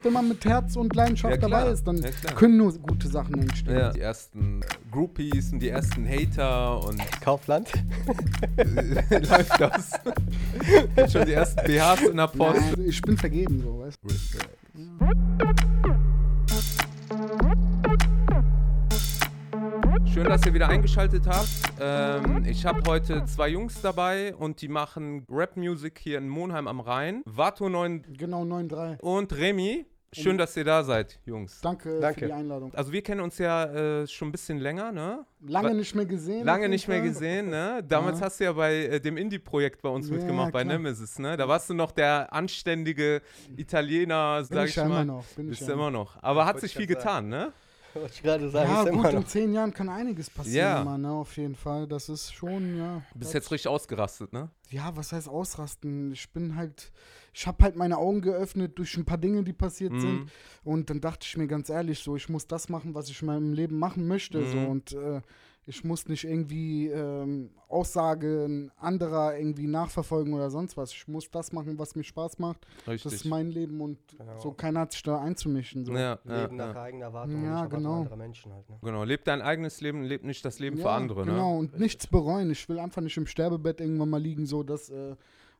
Wenn man mit Herz und Leidenschaft Ja, dabei ist, dann Ja, können nur gute Sachen entstehen. Ja. Die ersten Groupies und die ersten Hater und Kaufland. läuft das. Schon die ersten BHs in der Post. Nein, ich bin vergeben, so, weißt du. Schön, dass ihr wieder eingeschaltet habt. Ähm, ich habe heute zwei Jungs dabei und die machen Rap-Music hier in Monheim am Rhein. Vato 9 Genau, 9-3. und Remy. Schön, dass ihr da seid, Jungs. Danke, Danke. für die Einladung. Also wir kennen uns ja äh, schon ein bisschen länger, ne? Lange nicht mehr gesehen. Lange nicht mehr gesehen, ne? Damals Ja. hast du ja bei äh, dem Indie-Projekt bei uns Ja, mitgemacht, bei klar. Nemesis, ne? Da warst du noch der anständige Italiener, Bin sag ich ich ja immer mal. noch. Bin Bist ich immer noch. Aber hat Wollte sich ich viel getan, ne? Wollte ich gerade sagen, Ja, ist gut, immer in zehn Jahren kann einiges passieren, Ja. immer, ne, auf jeden Fall. Das ist schon, ja. Du bist jetzt richtig ausgerastet, ne? Ja, was heißt ausrasten? Ich bin halt, ich habe halt meine Augen geöffnet durch ein paar Dinge, die passiert Mhm. sind. Und dann dachte ich mir ganz ehrlich, so, ich muss das machen, was ich in meinem Leben machen möchte. So, Mhm. und äh, ich muss nicht irgendwie ähm, Aussagen anderer irgendwie nachverfolgen oder sonst was. Ich muss das machen, was mir Spaß macht. Richtig. Das ist mein Leben und Genau. so keiner hat sich da einzumischen. So. ja, ja, Leben nach ja. eigener Erwartung Ja, und nicht genau. anderer Menschen halt. Ne? Genau, leb dein eigenes Leben, leb nicht das Leben für Ja, andere, ne? Genau, und nichts bereuen. Ich will einfach nicht im Sterbebett irgendwann mal liegen, so dass äh,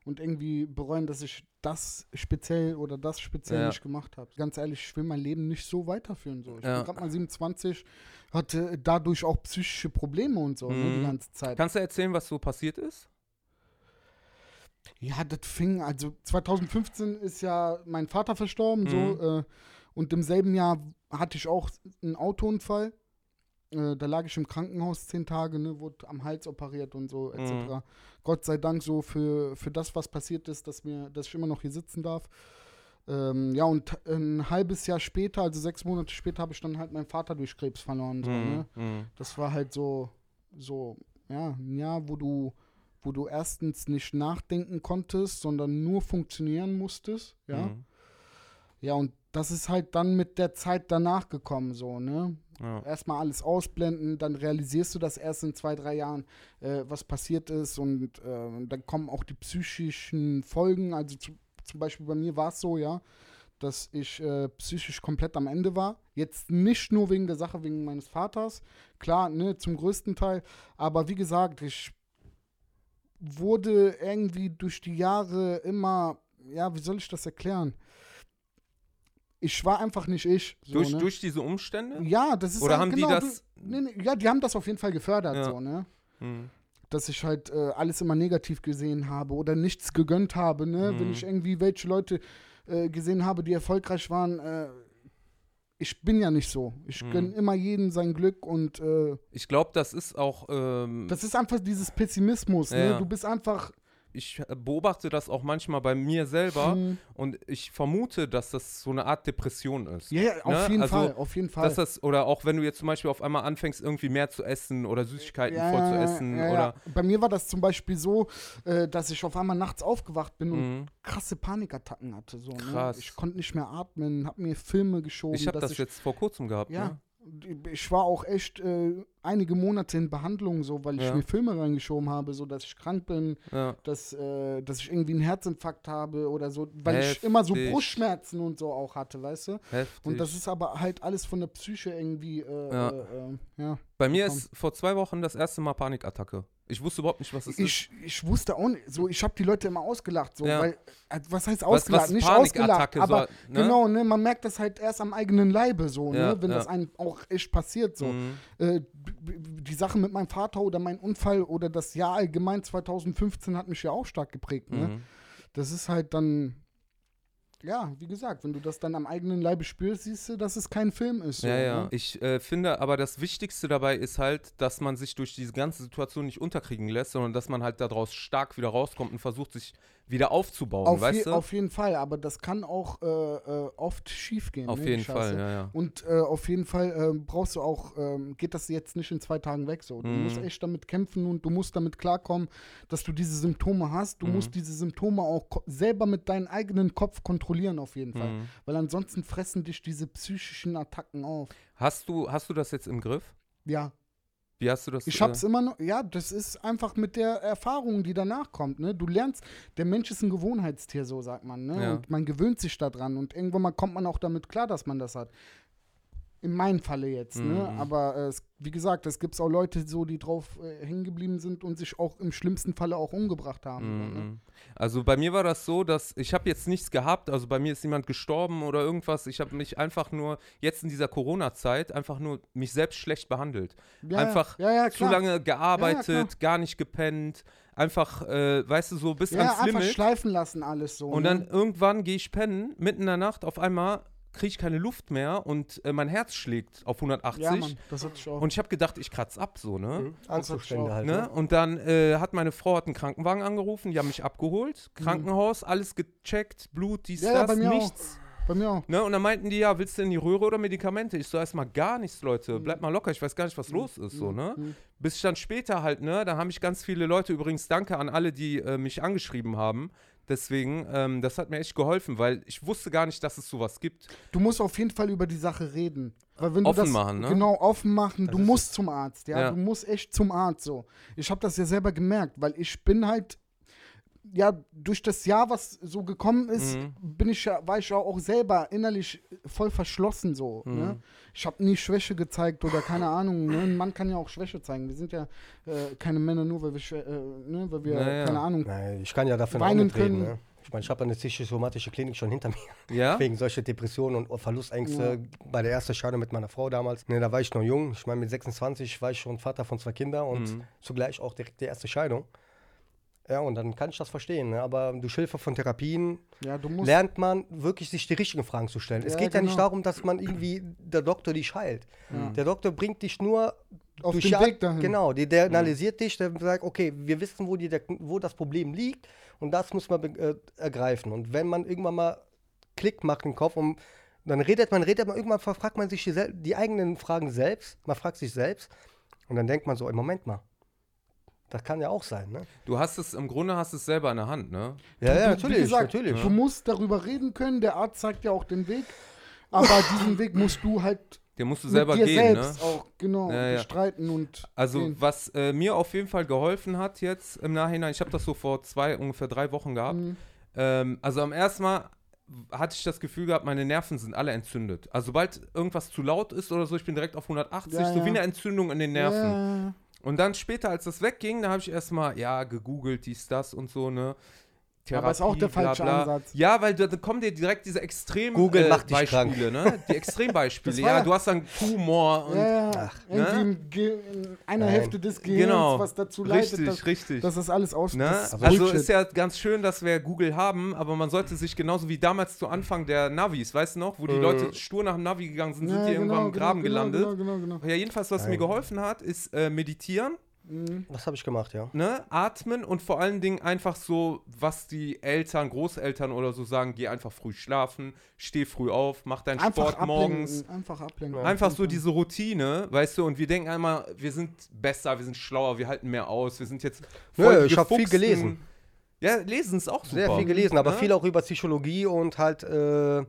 und irgendwie bereuen, dass ich das speziell oder das speziell Ja. nicht gemacht habe. Ganz ehrlich, ich will mein Leben nicht so weiterführen. So. Ich Ja. bin gerade mal 27, hatte dadurch auch psychische Probleme und so ne, Mhm. die ganze Zeit. Kannst du erzählen, was so passiert ist? Ja, das fing, also 2015 ist ja mein Vater verstorben, Mhm. so, äh, und im selben Jahr hatte ich auch einen Autounfall. Äh, da lag ich im Krankenhaus zehn Tage, ne, wurde am Hals operiert und so, etc. Mhm. Gott sei Dank so für, für das, was passiert ist, dass, mir, dass ich immer noch hier sitzen darf. Ähm, ja, und ein halbes Jahr später, also sechs Monate später, habe ich dann halt meinen Vater durch Krebs verloren. So, ne? Mhm. Mhm. Das war halt so, so, ja, ein Jahr, wo du, wo du erstens nicht nachdenken konntest, sondern nur funktionieren musstest, ja. Mhm. Ja, und das ist halt dann mit der Zeit danach gekommen, so, ne? Ja. Erstmal alles ausblenden, dann realisierst du das erst in zwei, drei Jahren, äh, was passiert ist und äh, dann kommen auch die psychischen Folgen, also zu, zum Beispiel bei mir war es so, ja, dass ich äh, psychisch komplett am Ende war. Jetzt nicht nur wegen der Sache, wegen meines Vaters, klar, ne, zum größten Teil, aber wie gesagt, ich wurde irgendwie durch die Jahre immer, ja, wie soll ich das erklären? Ich war einfach nicht ich. So, Durch, ne? durch diese Umstände? Ja, das ist Oder halt haben die genau, das- Du, nee, nee, ja, die haben das auf jeden Fall gefördert, Ja. so, ne? Mhm. Dass ich halt äh, alles immer negativ gesehen habe oder nichts gegönnt habe, ne? Wenn Mhm. ich irgendwie welche Leute äh, gesehen habe, die erfolgreich waren, äh, ich bin ja nicht so. Ich Mhm. gönne immer jedem sein Glück und äh, Ich glaube, das ist auch. Ähm, das ist einfach dieses Pessimismus, Ja. ne? Du bist einfach. Ich beobachte das auch manchmal bei mir selber Mhm. und ich vermute, dass das so eine Art Depression ist. Ja, ja, auf Ne? jeden Also, Fall, auf jeden Fall. Dass das, oder auch wenn du jetzt zum Beispiel auf einmal anfängst, irgendwie mehr zu essen oder Süßigkeiten Ja, voll zu essen ja, oder. Bei mir war das zum Beispiel so, äh, dass ich auf einmal nachts aufgewacht bin und Mhm. krasse Panikattacken hatte. So, Krass. Ne? Ich konnte nicht mehr atmen, hab mir Filme geschoben. Ich habe das jetzt vor kurzem gehabt. Ja. Ne? Ich war auch echt äh, einige Monate in Behandlung, so, weil ich Ja. mir Filme reingeschoben habe, so dass ich krank bin, Ja. dass, äh, dass ich irgendwie einen Herzinfarkt habe oder so, weil ich Heftig. immer so Brustschmerzen und so auch hatte, weißt du? Heftig. Und das ist aber halt alles von der Psyche irgendwie, äh, Ja. äh, äh, ja. Bei mir gekommen. ist vor zwei Wochen das erste Mal Panikattacke. Ich wusste überhaupt nicht, was es ist. Ich, ich wusste auch nicht, so, ich habe die Leute immer ausgelacht, so, Ja. weil, äh, was heißt Was- ausgelacht? was nicht Panikattacke ausgelacht, aber so, ne? genau, ne, man merkt das halt erst am eigenen Leibe, so, Ja, ne, wenn ja. das einem auch echt passiert, so. Mhm. Äh, die Sache mit meinem Vater oder mein Unfall oder das Jahr allgemein 2015 hat mich ja auch stark geprägt, ne. Mhm. Das ist halt dann, ja, wie gesagt, wenn du das dann am eigenen Leibe spürst, siehst du, dass es kein Film ist. So, Ja, ja. Ne? Ich äh, finde aber das Wichtigste dabei ist halt, dass man sich durch diese ganze Situation nicht unterkriegen lässt, sondern dass man halt daraus stark wieder rauskommt und versucht, sich wieder aufzubauen, Auf, weißt je, du? auf jeden Fall, aber das kann auch äh, äh, oft schief gehen. Auf ne, jeden. Fall, ja, ja. Und äh, auf jeden Fall ähm, brauchst du auch, ähm, geht das jetzt nicht in zwei Tagen weg so. Du Mhm. musst echt damit kämpfen und du musst damit klarkommen, dass du diese Symptome hast. Du Mhm. musst diese Symptome auch selber mit deinem eigenen Kopf kontrollieren auf jeden Fall. Mhm. Weil ansonsten fressen dich diese psychischen Attacken auf. Hast du, hast du das jetzt im Griff? Ja. Wie hast du das? Ich hab's immer noch, ja, das ist einfach mit der Erfahrung, die danach kommt, ne? Du lernst, der Mensch ist ein Gewohnheitstier, so sagt man, ne? Ja. Und man gewöhnt sich daran und irgendwann mal kommt man auch damit klar, dass man das hat. In meinem Falle jetzt, ne? Mhm. Aber äh, wie gesagt, es gibt auch Leute so, die drauf äh, hängen geblieben sind und sich auch im schlimmsten Falle auch umgebracht haben. ne? Mhm. Also bei mir war das so, dass ich habe jetzt nichts gehabt, also bei mir ist niemand gestorben oder irgendwas. Ich habe mich einfach nur jetzt in dieser Corona-Zeit einfach nur mich selbst schlecht behandelt. Ja, einfach ja, ja, zu lange gearbeitet, gar nicht gepennt, einfach, äh, weißt du, so bis Ja, ans einfach Limit. schleifen lassen alles so. Und ne? dann irgendwann gehe ich pennen, mitten in der Nacht, auf einmal kriege ich keine Luft mehr und äh, mein Herz schlägt auf 180. Ja, Mann, das hatte ich auch. Und ich habe gedacht, ich kratze ab so, ne? Mhm. Angstzustände halt. Ne? Ne? Und dann äh, hat meine Frau hat einen Krankenwagen angerufen, die haben mich abgeholt, Krankenhaus, alles gecheckt, Blut, dies, Mhm. Ja, ja, das, bei mir auch. nichts. Bei mir auch. Ne? Und dann meinten die, ja, willst du in die Röhre oder Medikamente? Ich so, erstmal gar nichts, Leute, bleib mal locker, ich weiß gar nicht, was los ist, so, ne? Mhm. Bis ich dann später halt, ne, da haben mich ganz viele Leute, übrigens danke an alle, die äh, mich angeschrieben haben, deswegen, ähm, das hat mir echt geholfen, weil ich wusste gar nicht, dass es sowas gibt. Du musst auf jeden Fall über die Sache reden. Weil wenn du Offen das, machen, ne? Genau, offen machen. du ist musst zum Arzt, ja? Ja. Du musst echt zum Arzt so. Ich habe das ja selber gemerkt, weil ich bin halt ja durch das Jahr, was so gekommen ist, Mhm. bin ich ja, war ich ja auch selber innerlich voll verschlossen so. Mhm. Ne? Ich habe nie Schwäche gezeigt oder keine Ahnung. Ne? Ein Mann kann ja auch Schwäche zeigen. Wir sind ja äh, keine Männer nur, weil wir, äh, ne? weil wir Naja. keine Ahnung. Nein, ich kann ja davon Weinen können. Ne? Ich meine, ich habe eine psychosomatische Klinik schon hinter mir. Ja? Wegen solcher Depressionen und Verlustängste bei der ersten Scheidung mit meiner Frau damals. Ne, da war ich noch jung. Ich meine, mit 26 war ich schon Vater von zwei Kindern und Mhm. zugleich auch direkt die erste Scheidung. Ja, und dann kann ich das verstehen. Ne? Aber durch Hilfe von Therapien Ja, lernt man wirklich, sich die richtigen Fragen zu stellen. es Ja, geht ja nicht genau. darum, dass man irgendwie der Doktor dich heilt. Ja. Der Doktor bringt dich nur Auf durch den Weg dahin. Genau, die, der analysiert dich, der sagt, okay, wir wissen, wo, die, der, wo das Problem liegt und das muss man äh, ergreifen. Und wenn man irgendwann mal Klick macht im Kopf und dann redet man, redet man, irgendwann fragt man sich die, die eigenen Fragen selbst, man fragt sich selbst und dann denkt man so, ey, Moment mal, das kann ja auch sein, ne? Du hast es, im Grunde hast du es selber in der Hand, ne? Ja, ja, natürlich, wie gesagt, natürlich. Du musst darüber reden können, der Arzt zeigt ja auch den Weg, aber diesen Weg musst du halt Den musst du mit selber dir gehen, selbst ne? auch genau Ja, ja. bestreiten und Also gehen. was äh, mir auf jeden Fall geholfen hat jetzt im Nachhinein, ich habe das so vor zwei, ungefähr drei Wochen gehabt. Mhm. Ähm, also am ersten Mal hatte ich das Gefühl gehabt, meine Nerven sind alle entzündet. Also sobald irgendwas zu laut ist oder so, ich bin direkt auf 180, Ja, so ja. wie eine Entzündung in den Nerven. Und dann später, als das wegging, da habe ich erstmal, ja, gegoogelt, dies, das und so, ne? Aber ist auch der bla, falsche bla. Ansatz. Ja, weil da, kommen dir direkt diese extrem Google äh, macht dich Beispiele, ne? Die Extrembeispiele. Ja, du hast dann Tumor und ja, ja. irgendwie ne? im Ge in einer Nein. Hälfte des Gehirns, Genau. was dazu leitet, richtig, dass, richtig. dass das alles aus Ne? das Also Bullshit. ist ja ganz schön, dass wir Google haben, aber man sollte sich genauso wie damals zu Anfang der Navis, weißt du noch, wo die Mhm. Leute stur nach dem Navi gegangen sind, sind Ja, die irgendwann genau, im Graben genau, gelandet. Genau, genau, genau. Ja, jedenfalls, was mir Nein. geholfen hat, ist äh, meditieren. Das habe ich gemacht, ja. ne? atmen und vor allen Dingen einfach so, was die Eltern, Großeltern oder so sagen, geh einfach früh schlafen, steh früh auf, mach deinen Einfach Sport morgens. ablenken, einfach ablenken. Einfach so diese Routine, weißt du, und wir denken einmal, wir sind besser, wir sind schlauer, wir halten mehr aus, wir sind jetzt Nö, die ich hab viel gelesen. Ja, lesen ist auch super. Sehr viel gelesen, aber Ne? viel auch über Psychologie und halt äh,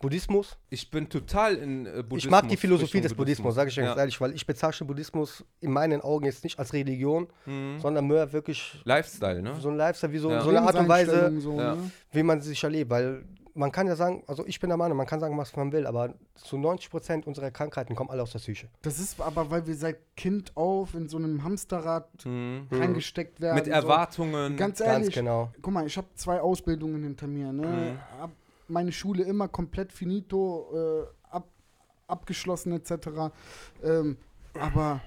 Buddhismus. Ich bin total in äh, Buddhismus. ich mag die Philosophie des Buddhismus, sage ich dir ja. ganz ehrlich, weil ich bezeichne Buddhismus in meinen Augen jetzt nicht als Religion, Mhm. sondern mehr wirklich Lifestyle, ne? so ein Lifestyle, wie so, Ja. so eine Art und Weise, So, Ja. ne? wie man sich erlebt. Weil man kann ja sagen, also ich bin der Meinung, man kann sagen, was man will, aber zu 90 Prozent unserer Krankheiten kommen alle aus der Psyche. Das ist aber, weil wir seit Kind auf in so einem Hamsterrad Mhm. reingesteckt werden. Mit so. Erwartungen. Ganz Ganz ehrlich, genau. guck mal, ich habe zwei Ausbildungen hinter mir. Ne? Mhm. Hab meine Schule immer komplett finito, äh, ab, abgeschlossen etc. Ähm, aber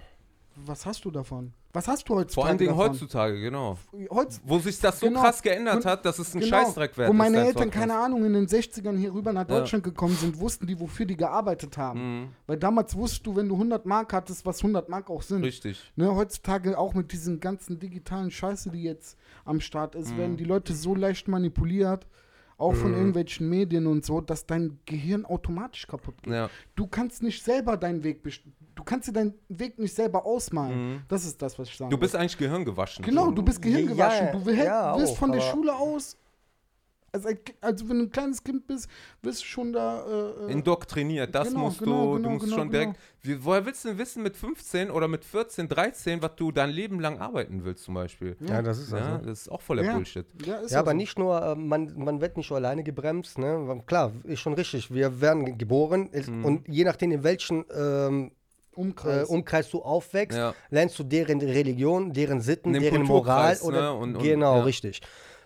was hast du davon? Was hast du heutzutage Vor allen Dingen davon? heutzutage, genau. Heutz, Wo sich das so Genau. krass geändert hat, dass es ein genau, Scheißdreck wert Wo meine Eltern, keine Ahnung, in den 60ern hier rüber nach Ja. Deutschland gekommen sind, wussten die, wofür die gearbeitet haben. Mhm. Weil damals wusstest du, wenn du 100 Mark hattest, was 100 Mark auch sind. Richtig. Ne, heutzutage auch mit diesen ganzen digitalen Scheiße, die jetzt am Start ist, Mhm. werden die Leute so leicht manipuliert, auch von irgendwelchen Medien und so, dass dein Gehirn automatisch kaputt geht. Ja. Du kannst nicht selber deinen Weg best- du kannst dir deinen Weg nicht selber ausmalen. Mhm. Das ist das, was ich sagen Du bist will. eigentlich gehirngewaschen. Genau, du bist Gehirn Ja, gewaschen. Du will, ja, willst auch, von der Schule aus also, also wenn du ein kleines Kind bist, wirst du schon da. Äh, äh Indoktriniert, das genau, musst genau, du, genau, du musst genau, schon direkt. genau. Wie, woher willst du denn wissen mit 15 oder mit 14, 13, was du dein Leben lang arbeiten willst, zum Beispiel? Ja, das ist Ja, also. das ist auch voller Ja. Bullshit. Ja, Ja, aber so. nicht nur, äh, man, man wird nicht nur alleine gebremst, ne? Klar, ist schon richtig. Wir werden ge- geboren ist, Mhm. und je nachdem, in welchem ähm, äh, Umkreis. Umkreis du aufwächst, Ja. lernst du deren Religion, deren Sitten, deren Moral Kulturkreis, oder ne? Und- und- genau, ja. richtig.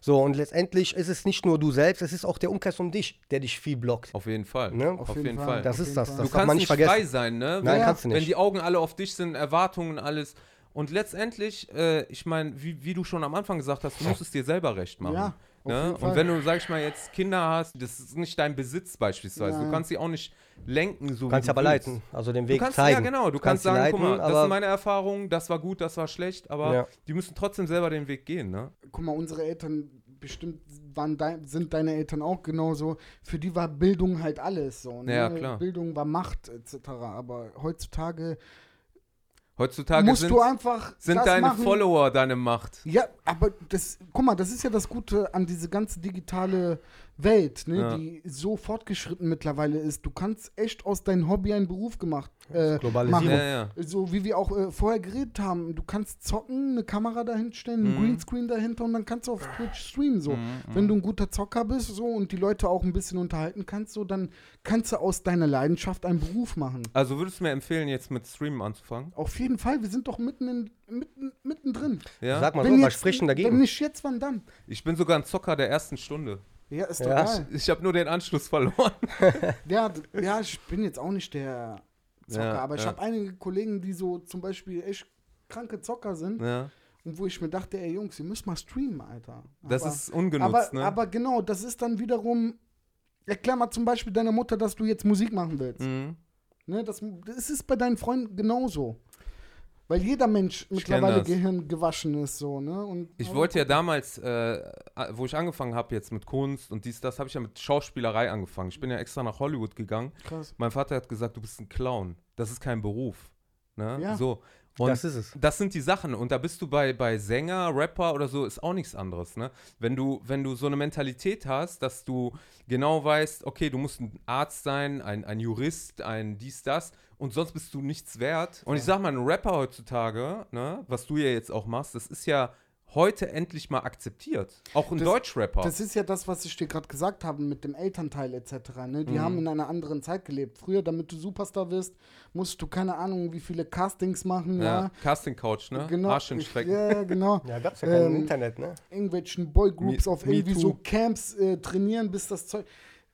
So, und letztendlich ist es nicht nur du selbst, es ist auch der Umkreis um dich, der dich viel blockt. Auf jeden Fall. Ne? Auf, jeden Fall. Das Auf ist jeden das, Fall. das du kannst man nicht nicht vergessen. frei sein, ne? Nein, Ja. kannst du Wenn nicht. die Augen alle auf dich sind, Erwartungen, alles. Und letztendlich, äh, ich meine, wie, wie du schon am Anfang gesagt hast, du musst es dir selber recht machen. Ja, auf ne? jeden Und Fall. wenn du, sag ich mal, jetzt Kinder hast, das ist nicht dein Besitz beispielsweise. Du Nein. kannst sie auch nicht lenken, so Du kannst wie aber du willst. leiten, also den Du Weg kannst, zeigen. ja, genau. Du kannst, sie sagen, leiten, guck mal, das aber ist meine Erfahrung, das war gut, das war schlecht, aber Ja. die müssen trotzdem selber den Weg gehen, ne? Guck mal, unsere Eltern bestimmt waren dein, sind deine Eltern auch genauso. Für die war Bildung halt alles so. Ne? Ja, klar. Bildung war Macht etc. Aber heutzutage Heutzutage musst sind, du einfach sind das deine machen. Follower deine Macht. Ja, aber das, guck mal, das ist ja das Gute an diese ganze digitale Welt, ne, Ja. die so fortgeschritten mittlerweile ist. Du kannst echt aus deinem Hobby einen Beruf gemacht äh, Globalisierung. machen. Ja, ja. So wie wir auch äh, vorher geredet haben. Du kannst zocken, eine Kamera dahinter stellen, ein Mhm. Greenscreen dahinter und dann kannst du auf Twitch streamen. So. Mhm, Wenn du ein guter Zocker bist so und die Leute auch ein bisschen unterhalten kannst, so, dann kannst du aus deiner Leidenschaft einen Beruf machen. Also würdest du mir empfehlen, jetzt mit Streamen anzufangen? Auf jeden Fall, wir sind doch mitten in, mitten, mittendrin. Ja? Sag mal Wenn so, was jetzt- denn Wenn dagegen? nicht jetzt, wann dann? Ich bin sogar ein Zocker der ersten Stunde. Ja, ist doch Ja. geil. Ich habe nur den Anschluss verloren. Ja, ja, ich bin jetzt auch nicht der Zocker, Ja, aber ich ja. habe einige Kollegen, die so zum Beispiel echt kranke Zocker sind Ja. und wo ich mir dachte, ey Jungs, ihr müsst mal streamen, Alter. Das aber, ist ungenutzt, aber, ne? aber genau, das ist dann wiederum, erklär mal zum Beispiel deiner Mutter, dass du jetzt Musik machen willst. mhm. Ne, das, das ist bei deinen Freunden genauso. Weil jeder Mensch mittlerweile. Gehirn gewaschen ist, so, ne? Und, Ich aber wollte ja damals, äh, wo ich angefangen habe jetzt mit Kunst und dies, das, habe ich ja mit Schauspielerei angefangen. Ich bin ja extra nach Hollywood gegangen. Krass. Mein Vater hat gesagt, du bist ein Clown. Das ist kein Beruf. Ne? Ja. So. Und Das ist es. das sind die Sachen. Und da bist du bei, bei Sänger, Rapper oder so, ist auch nichts anderes. Ne? Wenn, du, wenn du so eine Mentalität hast, dass du genau weißt, okay, du musst ein Arzt sein, ein, ein Jurist, ein dies, das und sonst bist du nichts wert. Und ich sag mal, ein Rapper heutzutage, ne, was du ja jetzt auch machst, das ist ja heute endlich mal akzeptiert. Auch ein Das- Deutschrapper. Das ist ja das, was ich dir gerade gesagt habe mit dem Elternteil etc. Ne? Die Mhm. haben in einer anderen Zeit gelebt. Früher, damit du Superstar wirst, musst du keine Ahnung, wie viele Castings machen, ja. ja. Casting Couch, ne? Genau. Arsch hinstrecken. Ja, genau. Ja, gab's ja kein Ähm, Internet, ne? Irgendwelchen Boygroups auf irgendwie Too. so Camps äh, trainieren, bis das Zeug.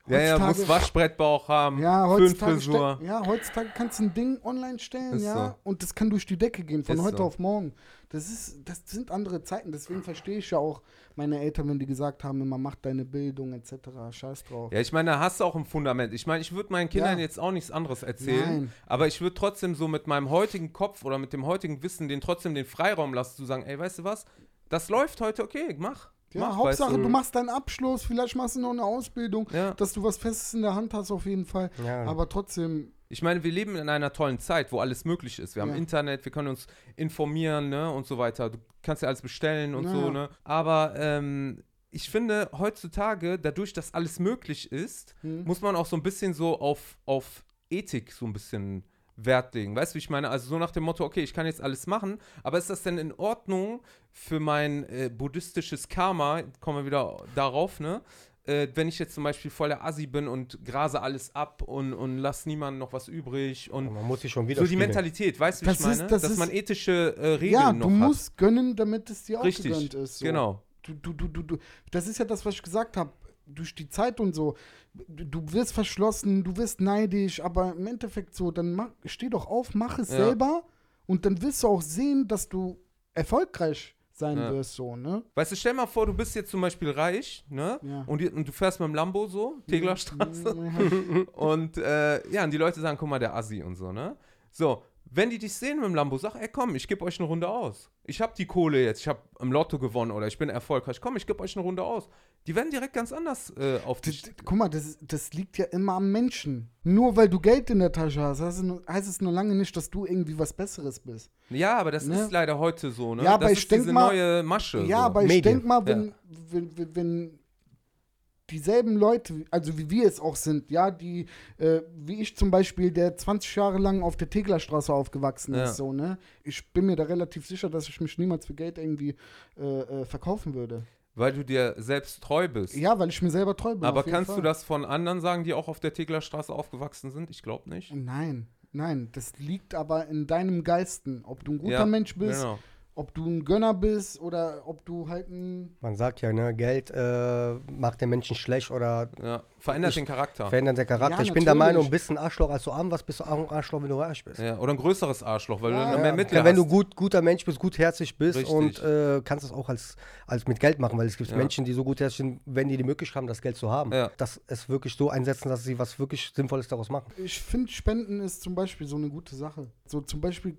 Ja, ja, muss Waschbrettbauch haben, Ja, heutzutage, Föhnfrisur. ja, heutzutage kannst du ein Ding online stellen, Ist ja, so. und das kann durch die Decke gehen, von Ist heute so. auf morgen. Das ist, das sind andere Zeiten, deswegen verstehe ich ja auch meine Eltern, wenn die gesagt haben, immer mach deine Bildung etc. Scheiß drauf. Ja, ich meine, da hast du auch ein Fundament. Ich meine, ich würde meinen Kindern Ja. jetzt auch nichts anderes erzählen, Nein. aber ich würde trotzdem so mit meinem heutigen Kopf oder mit dem heutigen Wissen denen trotzdem den Freiraum lassen, zu sagen, ey, weißt du was, das läuft heute, okay, mach. Ja, mach, Hauptsache, weißt du machst deinen Abschluss, vielleicht machst du noch eine Ausbildung, Ja. dass du was Festes in der Hand hast auf jeden Fall. Ja. Aber trotzdem, Ich meine, wir leben in einer tollen Zeit, wo alles möglich ist. Wir haben. Internet, wir können uns informieren, ne, und so weiter. Du kannst ja alles bestellen und so, ne. Aber ähm, ich finde, heutzutage, dadurch, dass alles möglich ist, Hm. muss man auch so ein bisschen so auf, auf Ethik so ein bisschen Wert legen. Weißt du, wie ich meine? Also so nach dem Motto, okay, ich kann jetzt alles machen, aber ist das denn in Ordnung für mein äh, buddhistisches Karma, kommen wir wieder darauf, ne? Äh, wenn ich jetzt zum Beispiel voll der Assi bin und grase alles ab und, und lass niemandem noch was übrig und Man muss sich schon wieder so die Mentalität, weißt du, wie Das ich meine? ist- das Dass ist- man ethische äh, Regeln ja, noch du hat. musst gönnen, damit es dir auch Richtig, gegönnt ist. So. genau. Du, du, du, du, du. Das ist ja das, was ich gesagt habe. Durch die Zeit und so. Du, wirst verschlossen, du wirst neidisch, aber im Endeffekt so, dann mach, steh doch auf, mach es Ja. selber und dann wirst du auch sehen, dass du erfolgreich sein Ja. wirst, so, ne? Weißt du, stell mal vor, du bist jetzt zum Beispiel reich, ne? Ja. Und, und du fährst mit dem Lambo so, Teglerstraße. Und äh, ja, und die Leute sagen, guck mal, der Assi und so, ne? So, wenn die dich sehen mit dem Lambo, sag, ey, komm, ich gebe euch eine Runde aus. Ich habe die Kohle jetzt, ich habe im Lotto gewonnen oder ich bin erfolgreich. Komm, ich gebe euch eine Runde aus. Die werden direkt ganz anders äh, auf dich. Das, guck mal, das, das liegt ja immer am Menschen. Nur weil du Geld in der Tasche hast, heißt es, nur, heißt es nur lange nicht, dass du irgendwie was Besseres bist. Ja, aber das Ne? ist leider heute so, ne? Ja, aber das ich ist denk diese mal- neue Masche. Ja, so. aber ich Medien. denke mal, wenn, Ja. wenn, wenn, wenn dieselben Leute, also wie wir es auch sind, ja, die, äh, wie ich zum Beispiel, der 20 Jahre lang auf der Teglerstraße aufgewachsen Ja. ist, so, ne? Ich bin mir da relativ sicher, dass ich mich niemals für Geld irgendwie äh, äh, verkaufen würde. Weil du dir selbst treu bist. Ja, weil ich mir selber treu bin. Aber kannst du Fall. das von anderen sagen, die auch auf der Teglerstraße aufgewachsen sind? Ich glaube nicht. Nein, nein, das liegt aber in deinem Geisten. Ob du ein guter Ja, Mensch bist, Genau. Ob du ein Gönner bist oder ob du halt ein. Man sagt ja, ne, Geld äh, macht den Menschen schlecht oder Ja. Verändert Ich- den Charakter. verändert den Charakter. Ja, ich bin der. Meinung, bist ein Arschloch, als du arm warst, bist du auch ein Arschloch, wenn du reich bist. Ja. Oder ein größeres Arschloch, weil Ja, du dann ja. mehr Mittel Ja, wenn du gut, guter Mensch bist, gutherzig bist Richtig. und äh, kannst es auch als, als mit Geld machen, weil es gibt Ja. Menschen, die so gutherzig sind, wenn die die Möglichkeit haben, das Geld zu haben, Ja. dass es wirklich so einsetzen, dass sie was wirklich Sinnvolles daraus machen. Ich finde, Spenden ist zum Beispiel so eine gute Sache. So zum Beispiel,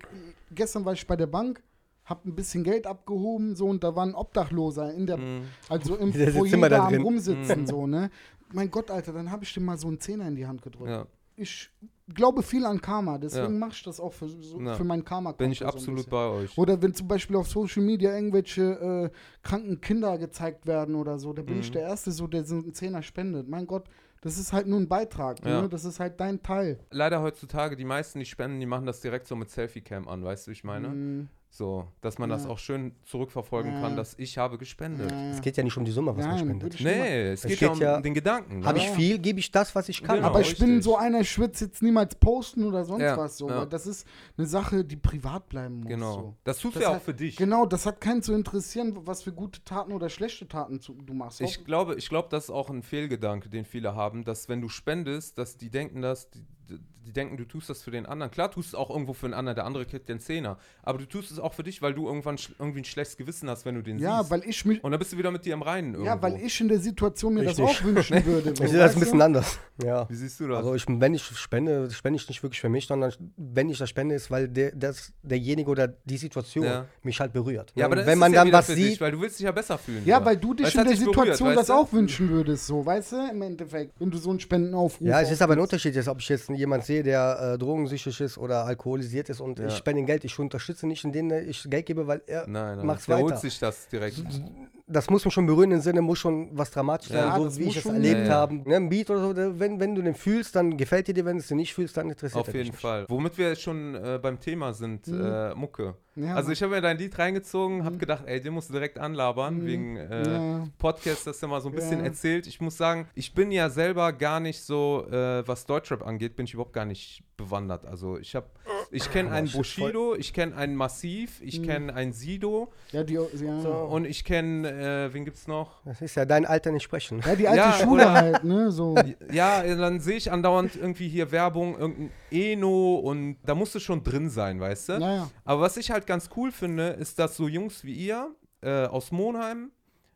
gestern war ich bei der Bank, hab ein bisschen Geld abgehoben, so und da war ein Obdachloser in der, Mhm. also im Der sitzt Foyer immer da am drin. Rumsitzen, so, ne? Mein Gott, Alter, dann habe ich dem mal so einen Zehner in die Hand gedrückt. Ja. Ich glaube viel an Karma, deswegen Ja. mache ich das auch für, so, Ja. für mein karma Bin ich absolut bei euch. Oder wenn zum Beispiel auf Social Media irgendwelche äh, kranken Kinder gezeigt werden oder so, da bin ich Mhm. der Erste, so, der so einen Zehner spendet. Mein Gott, das ist halt nur ein Beitrag, Ja. ne? das ist halt dein Teil. Leider heutzutage, die meisten, die spenden, die machen das direkt so mit Selfie-Cam an, weißt du, wie ich meine? Mm, So, dass man das Ja. auch schön zurückverfolgen Ja. kann, dass ich habe gespendet. ja. Es geht ja nicht um die Summe, was man Nein, spendet. würde ich Nee, es Es geht, geht ja um ja- den Gedanken. Habe ne? ich viel, gebe ich das, was ich kann. Genau. Aber ich bin richtig. so einer, ich würde es jetzt niemals posten oder sonst Ja, was so, das ist eine Sache, die privat bleiben muss. Genau. So. Das tust du Das ja auch für dich. Genau, das hat keinen zu interessieren, was für gute Taten oder schlechte Taten zu, du machst. Ich glaube, ich glaube, das ist auch ein Fehlgedanke, den viele haben, dass wenn du spendest, dass die denken, dass die, die- denken, du tust das für den anderen. Klar tust du es auch irgendwo für den anderen, der andere kriegt den Zehner. Aber du tust es auch für dich, weil du irgendwann sch- irgendwie ein schlechtes Gewissen hast, wenn du den ja, siehst. weil ich mich, Und dann bist du wieder mit dir im Reinen irgendwo. ja, weil ich in der Situation mir Richtig. das auch wünschen würde. Ich sehe das weißt ein bisschen du? anders. Ja. Wie siehst du das? Also ich, wenn ich spende, spende ich nicht wirklich für mich, sondern wenn ich das spende, ist, weil der, das, derjenige oder die Situation Ja. mich halt berührt. ja, aber wenn ist man ja dann was sieht, dich, weil du willst dich ja besser fühlen. Ja, wieder. weil du dich es in der berührt, Situation weißt das du? auch wünschen würdest, so, weißt du, im Endeffekt, wenn du so einen Spendenaufruf Ja, es ist aber ein. Unterschied, jetzt, ob ich jetzt jemand sehe, der äh, drogensüchtig ist oder alkoholisiert ist und Ja. ich spende ihm Geld. Ich unterstütze nicht, indem ich Geld gebe, weil er Nein, nein, macht's der weiter. holt sich das direkt. Das muss mich schon berühren im Sinne, muss schon was dramatisch sein, Ja, so das wie ich es erlebt Ja, ja. habe. Ne, ein Beat oder so, wenn, wenn du den fühlst, dann gefällt dir dir, wenn du es dir nicht fühlst, dann interessiert Auf er dich jeden nicht. Fall. Womit wir schon äh, beim Thema sind, Mhm. äh, Mucke. Ja. Also ich habe mir dein Lied reingezogen, habe gedacht, ey, den musst du direkt anlabern, Mhm. wegen äh, Ja. Podcast, das ja mal so ein bisschen Ja. erzählt. Ich muss sagen, ich bin ja selber gar nicht so, äh, was Deutschrap angeht, bin ich überhaupt gar nicht bewandert. Also ich habe, ich kenne einen. Bushido, ich kenne einen Massiv, ich Mhm. kenne einen Sido Ja, die, ja. So. und ich kenne, äh, wen gibt's noch? Das ist ja dein Alter nicht sprechen. ja, die alte Ja, Schule halt, ne, so. Ja, dann sehe ich andauernd irgendwie hier Werbung, irgendein Eno und da musst du schon drin sein, weißt du? Ja, ja. Aber was ich halt ganz cool finde, ist, dass so Jungs wie ihr äh, aus Monheim,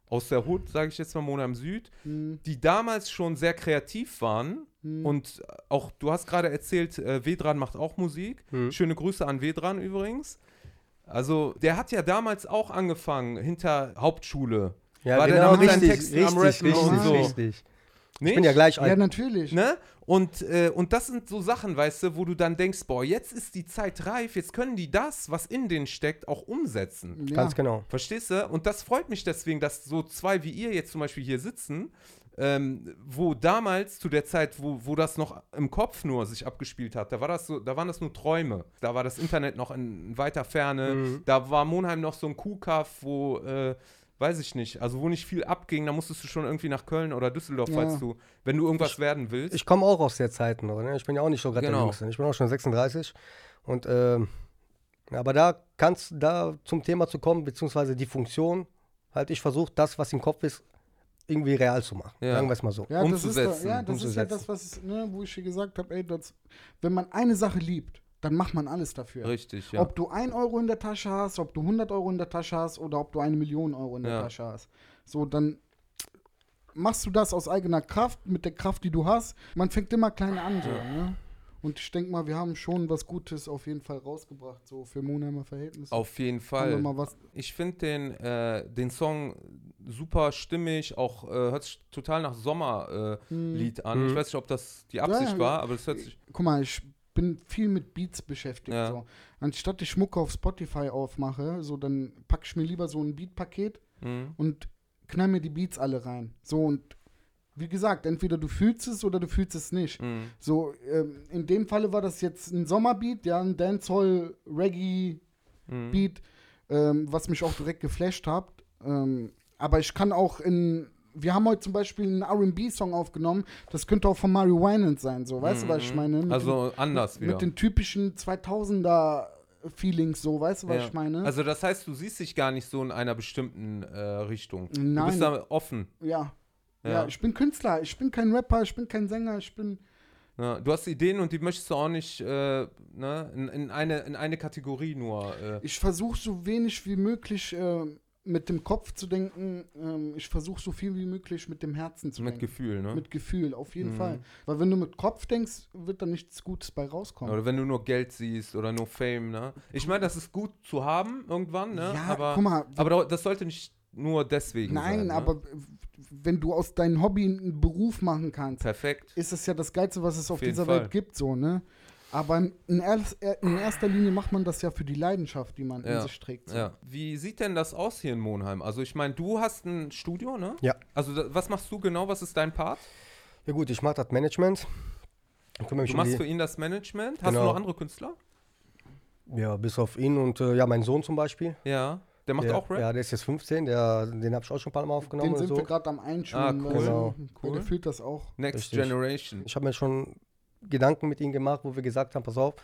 aus der Hut, sage ich jetzt mal Monheim Süd, Hm, die damals schon sehr kreativ waren hm. und auch, du hast gerade erzählt, äh, Vedran macht auch Musik. Mhm. Schöne Grüße an Vedran übrigens. Also, der hat ja damals auch angefangen, hinter Hauptschule. Ja, War der genau, da mit richtig, Texten am richtig, Rappen richtig, und so? richtig. Ich Nicht? bin ja gleich ja, alt. natürlich. Ne? Und, äh, und das sind so Sachen, weißt du, wo du dann denkst, boah, jetzt ist die Zeit reif, jetzt können die das, was in denen steckt, auch umsetzen. Ja. Ganz genau. Verstehst du? Und das freut mich deswegen, dass so zwei wie ihr jetzt zum Beispiel hier sitzen, ähm, wo damals zu der Zeit, wo, wo das noch im Kopf nur sich abgespielt hat, da war das so, da waren das nur Träume. Da war das Internet noch in, in weiter Ferne. Mhm. Da war Monheim noch so ein Kuhkaff, wo äh, weiß ich nicht, also wo nicht viel abging, da musstest du schon irgendwie nach Köln oder Düsseldorf, Ja. falls du, wenn du irgendwas werden willst. Ich komme auch aus der Zeit noch. Ne? Ich bin ja auch nicht so gerade Genau. der Jüngste. Ich bin auch schon 36. Und ähm, aber da kannst da zum Thema zu kommen, beziehungsweise die Funktion, halt ich versuche das, was im Kopf ist, irgendwie real zu machen. Ja. Sagen wir es mal so. Ja, das ist, da, umzusetzen, ja, das ist ja umzusetzen. das, was, ne, wo ich dir gesagt habe, ey, das, wenn man eine Sache liebt, dann macht man alles dafür. Richtig, ja. Ob du ein Euro in der Tasche hast, ob du 100 Euro in der Tasche hast oder ob du eine Million Euro in der Ja. Tasche hast. So, dann machst du das aus eigener Kraft, mit der Kraft, die du hast. Man fängt immer kleine an, so, ne? Und ich denke mal, wir haben schon was Gutes auf jeden Fall rausgebracht, so für Monheimer Verhältnisse. Auf jeden Fall. mal was. Ich finde den, äh, den Song super stimmig, auch äh, hört sich total nach Sommerlied äh, Hm. An. Mhm. Ich weiß nicht, ob das die Absicht ja. war, aber das hört sich. Guck mal, ich bin viel mit Beats beschäftigt. Ja. So. Anstatt ich Mucke auf Spotify aufmache, so dann packe ich mir lieber so ein Beat-Paket Mhm. und knall mir die Beats alle rein. So und wie gesagt, entweder du fühlst es oder du fühlst es nicht. Mhm. So, ähm, in dem Falle war das jetzt ein Sommerbeat, ja, ein Dancehall-Reggae-Beat, Mhm. ähm, was mich auch direkt geflasht hat. Ähm, aber ich kann auch in. Wir haben heute zum Beispiel einen RB-Song aufgenommen, das könnte auch von Mario Winans sein, so, weißt du, was ich meine? Mit Also anders den, wieder. Mit den typischen 2000er-Feelings, so, weißt du, was Ja. ich meine? Also das heißt, du siehst dich gar nicht so in einer bestimmten äh, Richtung. Du Nein. bist da offen. ja. Ja. Ja. ich bin Künstler, ich bin kein Rapper, ich bin kein Sänger, ich bin. Ja, du hast Ideen und die möchtest du auch nicht äh, ne, in, in, eine, in eine Kategorie nur. Äh, Ich versuche so wenig wie möglich äh, mit dem Kopf zu denken. Ähm, ich versuche so viel wie möglich mit dem Herzen zu mit denken. Gefühl, ne? Mit Gefühl, auf jeden Mhm. Fall. Weil wenn du mit Kopf denkst, wird da nichts Gutes bei rauskommen. Oder wenn du nur Geld siehst oder nur Fame, ne? Ich meine, das ist gut zu haben irgendwann, ne? Ja, aber, guck mal, aber da- das sollte nicht nur deswegen Nein, sein. Ne? aber wenn du aus deinem Hobby einen Beruf machen kannst, Perfekt. ist das ja das Geilste, was es auf, Auf dieser Fall. Welt gibt, so, ne? Aber in, erst, in erster Linie macht man das ja für die Leidenschaft, die man in Ja, sich trägt. So. Ja. Wie sieht denn das aus hier in Monheim? Also ich meine, du hast ein Studio, ne? Ja. Also was machst du genau? Was ist dein Part? Ja gut, ich mache das Management. Ich kümmere mich Du um machst die, für ihn das Management. Hast du Genau. noch andere Künstler? ja, bis auf ihn und äh, ja, mein Sohn zum Beispiel. Ja. Der macht der, auch Rap? Ja, der ist jetzt 15, der, den habe ich auch schon ein paar Mal aufgenommen Den sind so. wir gerade am Einschulen. Ah, weißt cool. Genau. Cool. Der fühlt das auch. Next Richtig. Generation. Ich habe mir schon Gedanken mit ihm gemacht, wo wir gesagt haben, pass auf,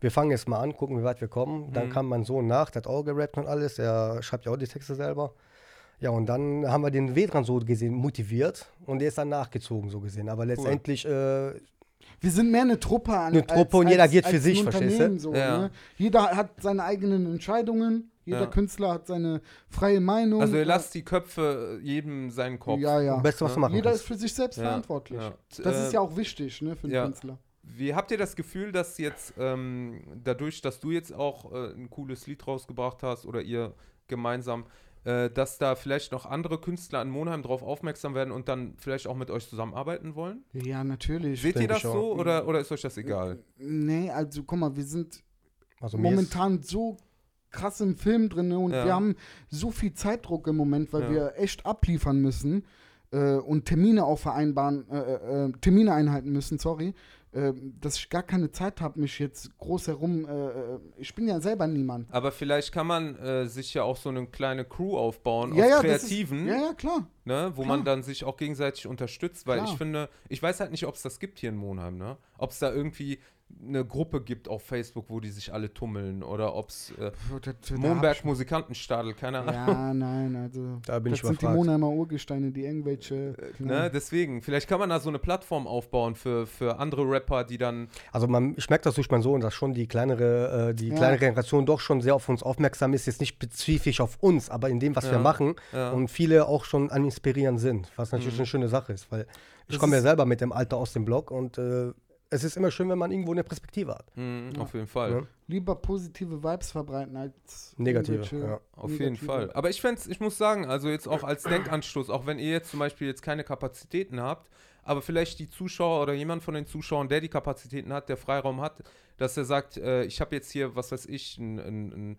wir fangen jetzt mal an, gucken, wie weit wir kommen. Dann Mhm. kam mein Sohn nach, der hat auch gerappt und alles, der schreibt ja auch die Texte selber. Ja, und dann haben wir den Vedran so gesehen motiviert und der ist dann nachgezogen, so gesehen. Aber letztendlich, äh, Wir sind mehr eine Truppe an. Eine Truppe und jeder geht für sich, verstehst du? So, Ja. ne? Jeder hat seine eigenen Entscheidungen. Jeder Ja. Künstler hat seine freie Meinung. Also ihr Ja. lasst die Köpfe äh, jedem seinen Kopf. Ja, ja. das Beste, was du machen Jeder ist für sich selbst Ja, verantwortlich. ja. Das Äh, ist ja auch wichtig, ne, für einen ja. Künstler. Wie habt ihr das Gefühl, dass jetzt ähm, dadurch, dass du jetzt auch äh, ein cooles Lied rausgebracht hast oder ihr gemeinsam, äh, dass da vielleicht noch andere Künstler in Monheim drauf aufmerksam werden und dann vielleicht auch mit euch zusammenarbeiten wollen? Ja, natürlich. Seht ihr das so oder, oder ist euch das egal? Nee, also guck mal, wir sind Also momentan so krass im Film drin und Ja. wir haben so viel Zeitdruck im Moment, weil Ja. wir echt abliefern müssen äh, und Termine auch vereinbaren, äh, äh, äh, Termine einhalten müssen, sorry, äh, dass ich gar keine Zeit habe, mich jetzt groß herum, äh, ich bin ja selber niemand. Aber vielleicht kann man sich ja auch so eine kleine Crew aufbauen Ja, aus das ist- Kreativen, Ja, ja, klar. ne, wo klar. man dann sich auch gegenseitig unterstützt, weil Klar. ich finde, ich weiß halt nicht, ob es das gibt hier in Monheim, ne? Ob es da irgendwie eine Gruppe gibt auf Facebook, wo die sich alle tummeln oder ob es äh, Monberg Musikantenstadel, keine ich- Ahnung. Ja, nein, also Da bin das ich sind die überfragt. Monheimer Urgesteine, die irgendwelche. Ne, deswegen, vielleicht kann man da so eine Plattform aufbauen für, für andere Rapper, die dann. Also man, ich merke das durch meinen Sohn, dass schon die kleinere, äh, die Ja. kleinere Generation doch schon sehr auf uns aufmerksam ist. Jetzt nicht spezifisch auf uns, aber in dem, was Ja. wir machen. Ja. Und viele auch schon am Inspirieren sind, was natürlich Mhm. eine schöne Sache ist, weil ich komme ja selber mit dem Alter aus dem Blog und äh, es ist immer schön, wenn man irgendwo eine Perspektive hat. Mhm, Ja. Auf jeden Fall. Ja. Lieber positive Vibes verbreiten als Negative, ja. Auf jeden negative. Fall. Aber ich fände ich muss sagen, also jetzt auch als Denkanstoß, auch wenn ihr jetzt zum Beispiel jetzt keine Kapazitäten habt, aber vielleicht die Zuschauer oder jemand von den Zuschauern, der die Kapazitäten hat, der Freiraum hat, dass er sagt, äh, ich habe jetzt hier, was weiß ich, ein, ein, ein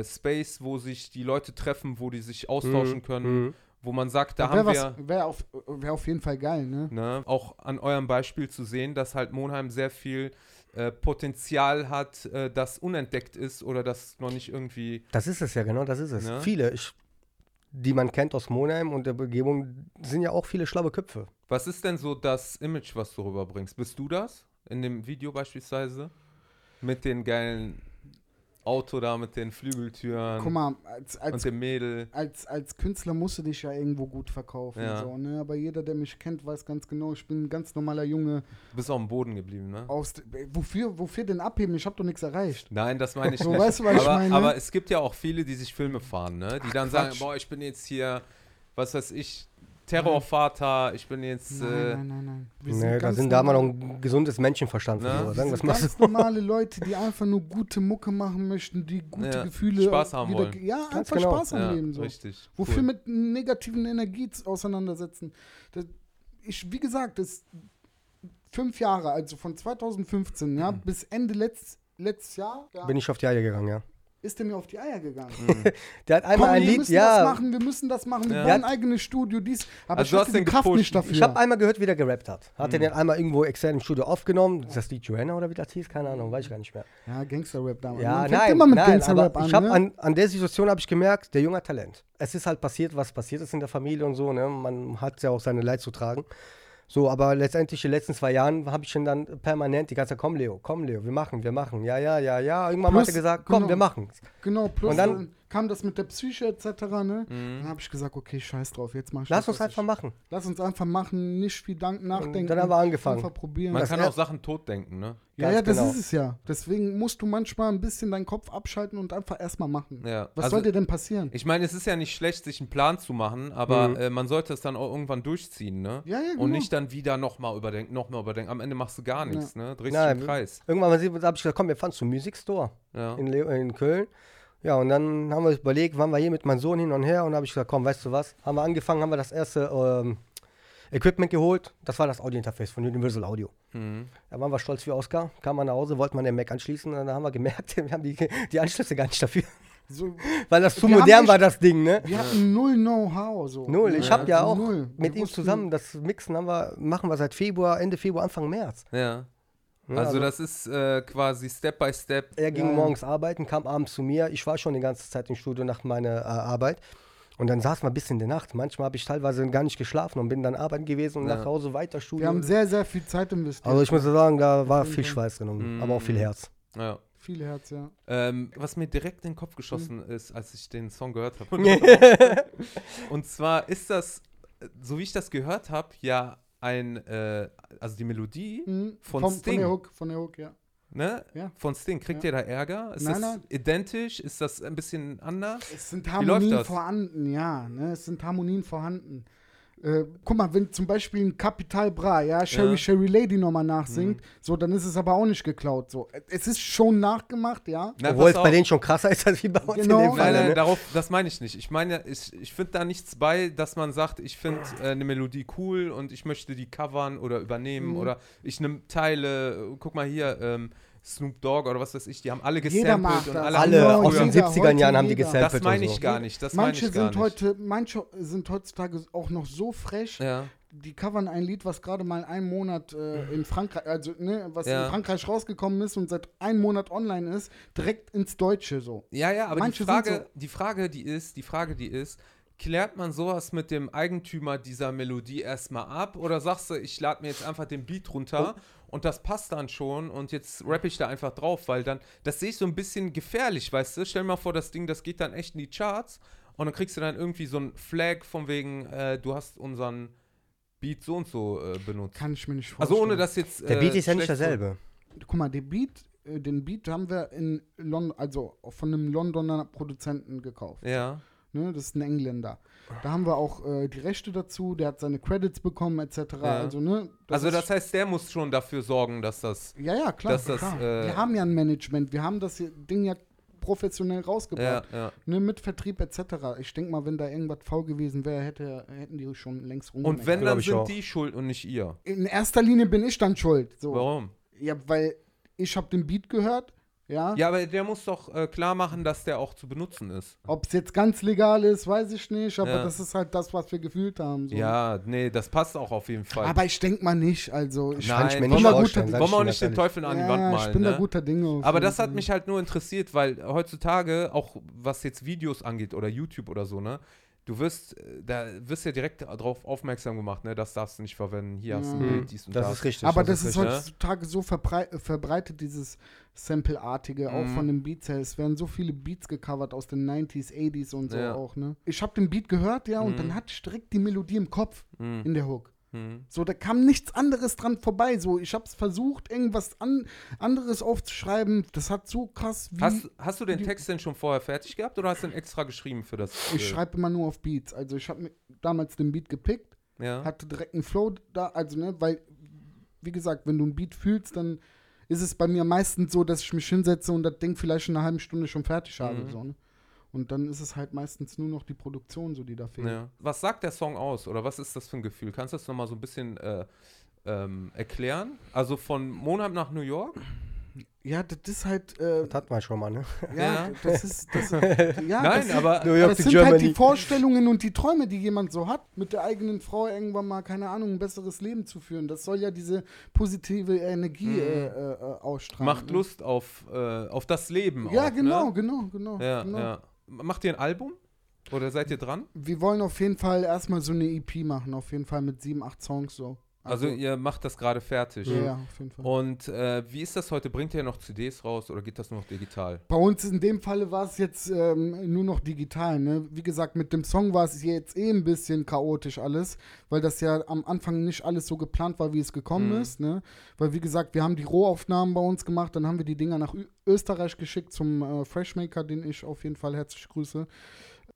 äh, Space, wo sich die Leute treffen, wo die sich austauschen Mhm. können, Mhm. Wo man sagt, da Wäre haben wir. wär auf, wär auf jeden Fall geil, ne? Ne, auch an eurem Beispiel zu sehen, dass halt Monheim sehr viel äh, Potenzial hat, äh, das unentdeckt ist oder das noch nicht irgendwie. Das ist es ja, genau, das ist es. Ne? Viele, ich, die man kennt aus Monheim und der Begebung, sind ja auch viele schlaue Köpfe. Was ist denn so das Image, was du rüberbringst? Bist du das in dem Video beispielsweise? Mit den geilen Auto da, mit den Flügeltüren Guck mal, als, und als, dem Mädel. als, als Künstler musst du dich ja irgendwo gut verkaufen. Ja. So, ne? Aber jeder, der mich kennt, weiß ganz genau, ich bin ein ganz normaler Junge. Du bist auf dem Boden geblieben, ne? Aus, wofür, wofür denn abheben? Ich habe doch nichts erreicht. Nein, das meine ich So, nicht. weißt du, was ich aber, meine? aber es gibt ja auch viele, die sich Filme fahren, ne? Die dann sagen, Quatsch. boah, ich bin jetzt hier, was weiß ich, Terrorvater, ich bin jetzt. Nein, Äh, nein, nein, nein. Wir Nee, da ganz sind da mal noch ein gesundes Menschenverstand Ne? für Sagen sind mal ganz so. normale Leute, die einfach nur gute Mucke machen möchten, die gute Ja, Gefühle Spaß haben wieder, wollen. Ja, Ganz einfach genau. Spaß am ja, Leben. So. richtig. Wofür cool. mit negativen Energie auseinandersetzen? Das, ich, wie gesagt, das fünf Jahre, also von 2015 ja, Mhm. bis Ende letzt, letztes Jahr, ja, Bin ich auf die Eier gegangen, ja. Ist der mir auf die Eier gegangen. Der hat einmal Komm, ein wir Lied, müssen ja. das machen, wir müssen das machen, wir Ja. bauen ein eigenes Studio, dies. Aber Also ich du hast hatte die den Kraft gepusht. nicht dafür. Ich habe einmal gehört, wie der gerappt hat. Hat Mhm. er den einmal irgendwo extern im Studio aufgenommen? Ist das Lied Joanna oder wie das hieß? Keine Ahnung, weiß ich gar nicht mehr. ja, Gangster-Rap damals. Ja, Man fängt nein, immer mit nein, Gangster-Rap aber an. ich habe ne? an, an der Situation habe ich gemerkt, der Junge hat Talent. Es ist halt passiert, was passiert ist in der Familie und so. Ne? Man hat ja auch seine Leid zu tragen. So, aber letztendlich die letzten zwei Jahren habe ich ihn dann permanent die ganze Zeit, komm Leo, komm Leo, wir machen, wir machen. Ja, ja, ja, ja. Irgendwann Plus, hat er gesagt, komm, genau. wir machen. Genau, plus Und dann, kam das mit der Psyche etc. Ne? Dann habe ich gesagt, okay, scheiß drauf, jetzt mach ich Lass das, uns was einfach ich- machen. Lass uns einfach machen, nicht viel Dank nachdenken. dann haben wir angefangen. Einfach probieren. Man Das kann auch Sachen totdenken, ne? ja, ja, das genau. ist es ja. Deswegen musst du manchmal ein bisschen deinen Kopf abschalten und einfach erstmal machen. Ja. Was Also- soll dir denn passieren? Ich meine, es ist ja nicht schlecht, sich einen Plan zu machen, aber Mhm. äh, man sollte es dann auch irgendwann durchziehen, ne? Ja, ja, genau. Und nicht dann wieder nochmal überdenken, nochmal überdenken. Am Ende machst du gar nichts, ne? Drehst dich im Kreis. Irgendwann habe ich gesagt, komm, wir fahren zum Music Store Ja. in, in Köln. Ja, und dann haben wir uns überlegt, waren wir hier mit meinem Sohn hin und her und habe ich gesagt, komm, weißt du was? Haben wir angefangen, haben wir das erste ähm, Equipment geholt. Das war das Audio-Interface von Universal Audio. Mhm. Da waren wir stolz wie Oscar, kam man nach Hause, wollten wir den Mac anschließen und dann haben wir gemerkt, wir haben die, die Anschlüsse gar nicht dafür. So, Weil das zu modern echt- war, das Ding, ne? wir hatten null Know-how. So. Null. Ich habe ja auch Null. mit Wir ihm zusammen das Mixen haben wir, machen wir seit Februar, Ende Februar, Anfang März. Ja. Ne, Also, das ist äh, quasi Step by Step. Er ging Ja, morgens arbeiten, kam abends zu mir. Ich war schon die ganze Zeit im Studio nach meiner äh, Arbeit. Und dann saß man bis in die Nacht. Manchmal habe ich teilweise gar nicht geschlafen und bin dann arbeiten gewesen und Ja. nach Hause weiter Studio. Wir haben sehr, sehr viel Zeit investiert. also ich muss sagen, da war viel. Schweiß und- Mm. aber auch viel Herz. Ja. viel Herz, ja. Ähm, was mir direkt in den Kopf geschossen Mhm. ist, als ich den Song gehört habe. Und zwar ist das, so wie ich das gehört habe, ja ein, äh, also die Melodie Mhm. Von Vom- Sting. Von der Hook, von der Hook, ja. ne, Ja. von Sting. Kriegt Ja. ihr da Ärger? Ist Nein, das nein. identisch? Ist das ein bisschen anders? Es sind läuft Harmonien das? vorhanden, ja. Ne? Es sind Harmonien vorhanden. Äh, guck mal, wenn zum Beispiel ein Capital Bra, ja, Sherry Ja. Mhm. Sherry Lady nochmal nachsingt, so, dann ist es aber auch nicht geklaut. So. Es ist schon nachgemacht, ja. Na, Obwohl es bei denen schon krasser ist als wie bei uns Genau. in dem Nein, Fall. nein, ne? darauf, das meine ich nicht. Ich meine, ich, ich finde da nichts bei, dass man sagt, ich finde äh, eine Melodie cool und ich möchte die covern oder übernehmen Mhm. oder ich nehme Teile, guck mal hier, ähm, Snoop Dogg oder was weiß ich, die haben alle gesampelt und das. alle, Alle aus den jeder, 70er Jahren haben die gesampelt. Das meine und ich so. gar nicht. Das meine manche ich gar sind nicht. heute, manche sind heutzutage auch noch so frech, Ja. die covern ein Lied, was gerade mal einen Monat äh, in Frankreich, also ne, was Ja. in Frankreich rausgekommen ist und seit einem Monat online ist, direkt ins Deutsche so. Ja, ja, aber Manche die Frage, die Frage, die ist, die Frage, die ist, klärt man sowas mit dem Eigentümer dieser Melodie erstmal ab oder sagst du, ich lade mir jetzt einfach den Beat runter und das passt dann schon und jetzt rappe ich da einfach drauf, weil dann, das sehe ich so ein bisschen gefährlich, weißt du? Stell dir mal vor, das Ding, das geht dann echt in die Charts und dann kriegst du dann irgendwie so ein Flag von wegen, äh, du hast unseren Beat so und so äh, benutzt. Kann ich mir nicht vorstellen. Also ohne dass jetzt. Der Beat äh, ist ja nicht dasselbe. Guck mal, den Beat, äh, den Beat haben wir in London, also von einem Londoner Produzenten gekauft. Ja. Ne, das ist ein Engländer. Da haben wir auch äh, die Rechte dazu, der hat seine Credits bekommen, etc. Ja. Also, ne, also ist- das heißt, der muss schon dafür sorgen, dass das. Ja, ja, klar. dass das, klar. äh, wir haben ja ein Management, wir haben das Ding ja professionell rausgebracht. Ja, ja. Ne, mit Vertrieb etc. Ich denke mal, wenn da irgendwas faul gewesen wäre, hätte, hätten die schon längst Und rumgemeckert. wenn, dann sind auch. die schuld und nicht ihr. In erster Linie bin ich dann schuld. So. Warum? Ja, weil ich habe den Beat gehört, ja. Ja, aber der muss doch äh, klar machen, dass der auch zu benutzen ist. Ob es jetzt ganz legal ist, weiß ich nicht, aber Ja. das ist halt das, was wir gefühlt haben. So. Ja, nee, das passt auch auf jeden Fall. Aber ich denke mal nicht, also ich Nein, Kann ich mir nicht Wollen wir auch nicht den. Teufel an die ja, Wand ja, malen. ich bin ne? da guter Dinge. Aber das hat mich halt nur interessiert, weil heutzutage, auch was jetzt Videos angeht oder YouTube oder so, ne? Du wirst, äh, da wirst ja direkt darauf aufmerksam gemacht, ne? Das darfst du nicht verwenden. Hier hast du ein Mhm. Bild, dies und Das das. ist richtig. Aber das, ist richtig. heutzutage so verbrei äh, verbreitet, dieses Sample-artige, auch Mhm. von den Beats her. Es werden so viele Beats gecovert aus den 90s, 80s und so Ja. auch, ne? Ich habe den Beat gehört, ja, und Mhm. dann hatte ich direkt die Melodie im Kopf Mhm. in der Hook. Mhm. So, da kam nichts anderes dran vorbei. So, ich habe es versucht, irgendwas an, anderes aufzuschreiben. Das hat so krass wie. Hast, hast du den Text denn schon vorher fertig gehabt oder hast du den extra geschrieben für das? ich äh, schreibe immer nur auf Beats. Also ich habe damals den Beat gepickt, ja. hatte direkt einen Flow da, also ne, weil, wie gesagt, wenn du einen Beat fühlst, dann ist es bei mir meistens so, dass ich mich hinsetze und das Ding vielleicht in einer halben Stunde schon fertig habe. Mhm. So, ne? Und dann ist es halt meistens nur noch die Produktion, so die da fehlt. Ja. Was sagt der Song aus oder was ist das für ein Gefühl? Kannst du das nochmal so ein bisschen äh, ähm, erklären? Also von Monat nach New York? Ja, das ist halt, äh, Das hatten wir schon mal, ne? ja, Ja. das ist, das, ja, Nein, das, aber New York das sind halt die Germany. Vorstellungen und die Träume, die jemand so hat, mit der eigenen Frau irgendwann mal, keine Ahnung, ein besseres Leben zu führen. Das soll ja diese positive Energie Mhm. äh, äh, äh, ausstrahlen. macht? Lust auf, äh, auf das Leben. Ja, auch, genau, Ne? genau, genau. Ja, genau. ja. Macht ihr ein Album? Oder seid ihr dran? Wir wollen auf jeden Fall erstmal so eine EP machen, auf jeden Fall mit sieben, acht Songs so. Also, ihr macht das gerade fertig. ja, ja, auf jeden Fall. Und äh, wie ist das heute? Bringt ihr noch CDs raus oder geht das nur noch digital? Bei uns in dem Falle war es jetzt ähm, nur noch digital. Ne? Wie gesagt, mit dem Song war es jetzt eh ein bisschen chaotisch alles, weil das ja am Anfang nicht alles so geplant war, wie es gekommen Mhm. ist. Ne? Weil wie gesagt, wir haben die Rohaufnahmen bei uns gemacht, dann haben wir die Dinger nach Ö Österreich geschickt zum äh, Freshmaker, den ich auf jeden Fall herzlich grüße.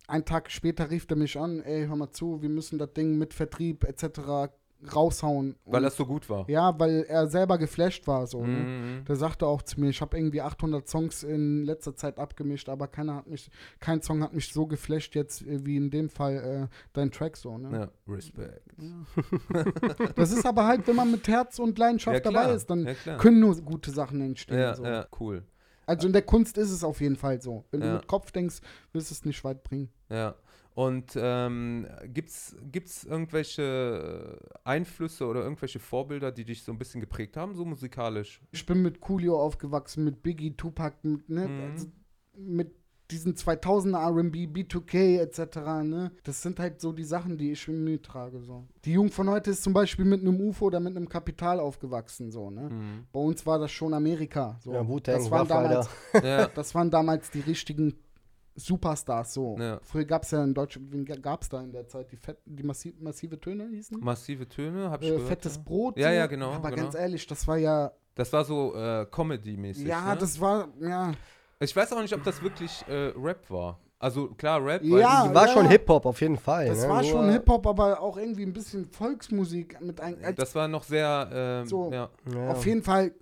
Einen Tag später rief er mich an, ey, hör mal zu, wir müssen das Ding mit Vertrieb etc. raushauen. Weil das so gut war. ja, weil er selber geflasht war so. Ne? Mhm. Der sagte auch zu mir, ich habe irgendwie 800 Songs in letzter Zeit abgemischt, aber keiner hat mich, kein Song hat mich so geflasht jetzt äh, wie in dem Fall äh, dein Track so. Ne? Ja, Respekt. Das ist aber halt, wenn man mit Herz und Leidenschaft Ja, dabei ist, dann Ja, können nur gute Sachen entstehen. Ja, so. ja, cool. Also in der Kunst ist es auf jeden Fall so. Wenn Ja. du mit Kopf denkst, wirst du es nicht weit bringen. Ja. Und ähm, gibt's, gibt's irgendwelche Einflüsse oder irgendwelche Vorbilder, die dich so ein bisschen geprägt haben, so musikalisch? Ich bin mit Coolio aufgewachsen, mit Biggie, Tupac, mit, ne, Mhm. also mit diesen 2000er R&B, B2K etc. Ne? Das sind halt so die Sachen, die ich in mir trage. So. Die Jugend von heute ist zum Beispiel mit einem UFO oder mit einem Kapital aufgewachsen. So, ne? Mhm. Bei uns war das schon Amerika. So. Ja, Wu-Tang, das, waren damals, Ja, das waren damals die richtigen Superstars. So. Ja. Früher gab es ja in Deutschland, wen gab es da in der Zeit? Die, Fett, die massiv, massive Töne hießen? massive Töne, hab ich Äh, gehört. fettes ja. Brot. Ja, ja, genau, Aber genau. ganz ehrlich, das war ja. Das war so äh, Comedy-mäßig. ja, ne? das war. Ja. Ich weiß auch nicht, ob das wirklich äh, Rap war. Also klar, Rap, Ja, war ja, schon. Hip-Hop auf jeden Fall. Das ne? war Nur- schon Hip-Hop, aber auch irgendwie ein bisschen Volksmusik mit ein, als, das war noch sehr, ähm, So. ja. Ja. Auf jeden Fall,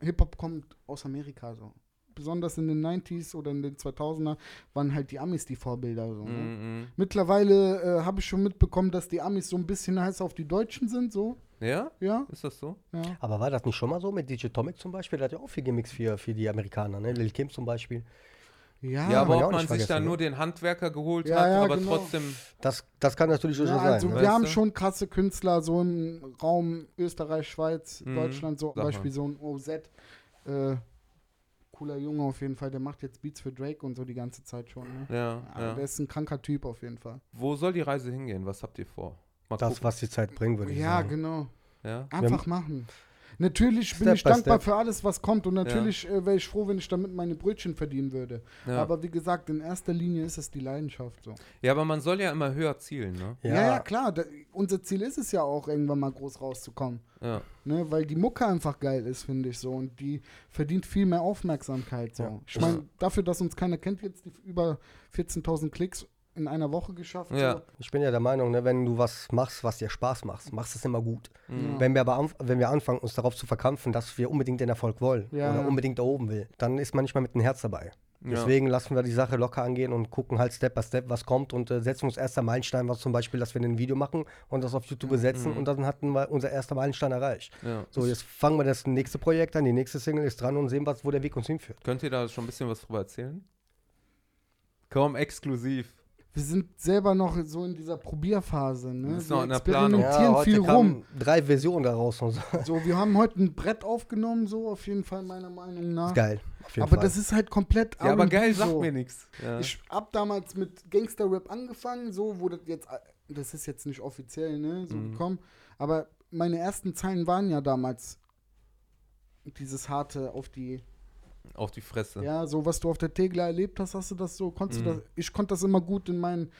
Hip-Hop kommt aus Amerika so. Besonders in den 90s oder in den 2000er waren halt die Amis die Vorbilder. So, ne? Mhm. Mittlerweile äh, habe ich schon mitbekommen, dass die Amis so ein bisschen heiß auf die Deutschen sind, so. Ja? Ja, Ist das so? ja. Aber war das nicht schon mal so mit DJ Tomic zum Beispiel? Der hat ja auch viel gemixt für, für die Amerikaner, ne? Lil Kim zum Beispiel. Ja, Ja, aber ja ob auch man sich da vergessen, nur ne? den Handwerker geholt Ja, hat, ja, aber genau. trotzdem. Das, das kann natürlich ja, so also sein. Ne? wir Weißt haben du? schon krasse Künstler, so im Raum Österreich, Schweiz, Mhm. Deutschland, so zum. Beispiel so ein OZ. Äh, cooler Junge auf jeden Fall, der macht jetzt Beats für Drake und so die ganze Zeit schon. Ne? Ja, Ja, ja. Der ist ein kranker Typ auf jeden Fall. Wo soll die Reise hingehen? Was habt ihr vor? Mal Das, gucken. was die Zeit bringt, würde ich Ja, sagen. genau. Ja? Einfach machen. Natürlich bin Step ich by dankbar step. für alles, was kommt und natürlich äh, wäre ich froh, wenn ich damit meine Brötchen verdienen würde. Ja. Aber wie gesagt, in erster Linie ist es die Leidenschaft so. ja, aber man soll ja immer höher zielen, ne? Ja, ja, klar. Da, unser Ziel ist es ja auch, irgendwann mal groß rauszukommen. Ja. Ne, weil die Mucke einfach geil ist, finde ich so. Und die verdient viel mehr Aufmerksamkeit. So. Ja. Ich meine, dafür, dass uns keiner kennt, jetzt die über 14.000 Klicks in einer Woche geschafft. Ja. Ich bin ja der Meinung, ne, wenn du was machst, was dir Spaß macht, machst du es immer gut. Mhm. Wenn, wir aber anf wenn wir anfangen, uns darauf zu verkrampfen, dass wir unbedingt den Erfolg wollen Ja, oder ja. unbedingt da oben will, dann ist man nicht mal mit dem Herz dabei. Ja. Deswegen lassen wir die Sache locker angehen und gucken halt Step by Step, was kommt und äh, setzen uns erster Meilenstein, was zum Beispiel, dass wir ein Video machen und das auf YouTube besetzen und dann hatten wir unser erster Meilenstein erreicht. Ja. So, jetzt fangen wir das nächste Projekt an, die nächste Single ist dran und sehen, was, wo der Weg uns hinführt. Könnt ihr da schon ein bisschen was drüber erzählen? Komm, exklusiv. Wir sind selber noch so in dieser Probierphase. Ne? Ist wir noch in der Planung. experimentieren viel rum. drei Versionen daraus und so. So, wir haben heute ein Brett aufgenommen, so auf jeden Fall meiner Meinung nach. Geil. Auf jeden Aber Fall. das ist halt komplett Ja, aber geil, so. sagt mir nichts. Ja. Ich hab damals mit Gangster-Rap angefangen, so wurde jetzt, das ist jetzt nicht offiziell, ne, so Mhm. gekommen, aber meine ersten Zeilen waren ja damals dieses harte auf die, Auf die Fresse. ja, so was du auf der Tegler erlebt hast, hast du das so, konntest Mhm. du das, ich konnte das immer gut in meinen,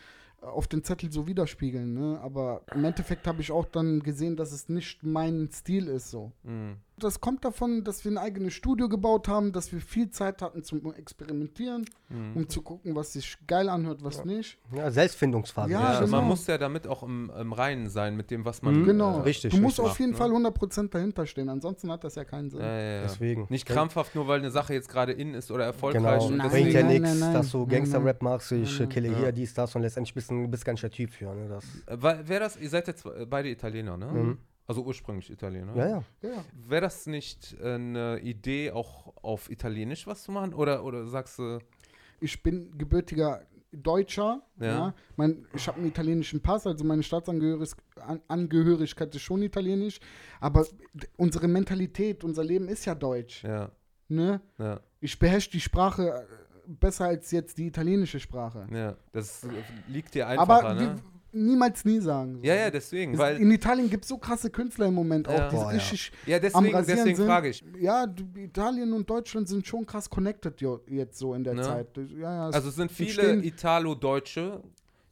auf den Zettel so widerspiegeln, ne, aber im Endeffekt habe ich auch dann gesehen, dass es nicht mein Stil ist, so. Mhm. Das kommt davon, dass wir ein eigenes Studio gebaut haben, dass wir viel Zeit hatten zum Experimentieren, Mhm. um zu gucken, was sich geil anhört, was nicht. ja, Selbstfindungsphase. Ja, Ja, ich genau. man muss ja damit auch im, im Reinen sein mit dem, was man. Mhm. Genau, Äh, richtig, Du musst richtig. auf jeden macht, Fall ne? 100% dahinter stehen, ansonsten hat das ja keinen Sinn. Ja, ja, ja. Deswegen. Nicht krampfhaft, nur weil eine Sache jetzt gerade in ist oder erfolgreich. Genau, und Nein, bringt ja nichts, dass du Gangster-Rap machst, ich Nein, äh, kille Ja. hier, dies, das und letztendlich bist du bist gar nicht der Typ für. Ne? Das, Äh, Wer das? Ihr seid jetzt äh, beide Italiener, ne? Mhm. Also ursprünglich Italiener. Ja, ja. Ja, Wäre das nicht äh, eine Idee, auch auf Italienisch was zu machen? Oder, oder sagst du, ich bin gebürtiger Deutscher. Ja. Ja. Mein, ich habe einen italienischen Pass, also meine Staatsangehörigkeit An- Angehörigkeit ist schon italienisch. Aber unsere Mentalität, unser Leben ist ja deutsch. ja, Ne? ja, Ich beherrsche die Sprache äh, besser als jetzt die italienische Sprache. ja. Das äh, liegt dir einfacher, Aber ne? Niemals nie sagen. so. Ja, ja, deswegen. Es- Weil, in Italien gibt es so krasse Künstler im Moment auch, Ja. die Boah, ja. richtig ja, am deswegen, deswegen frage ich. Ja, Italien und Deutschland sind schon krass connected jetzt so in der Ne? Zeit. Ja, ja, Also es sind viele Italo-Deutsche,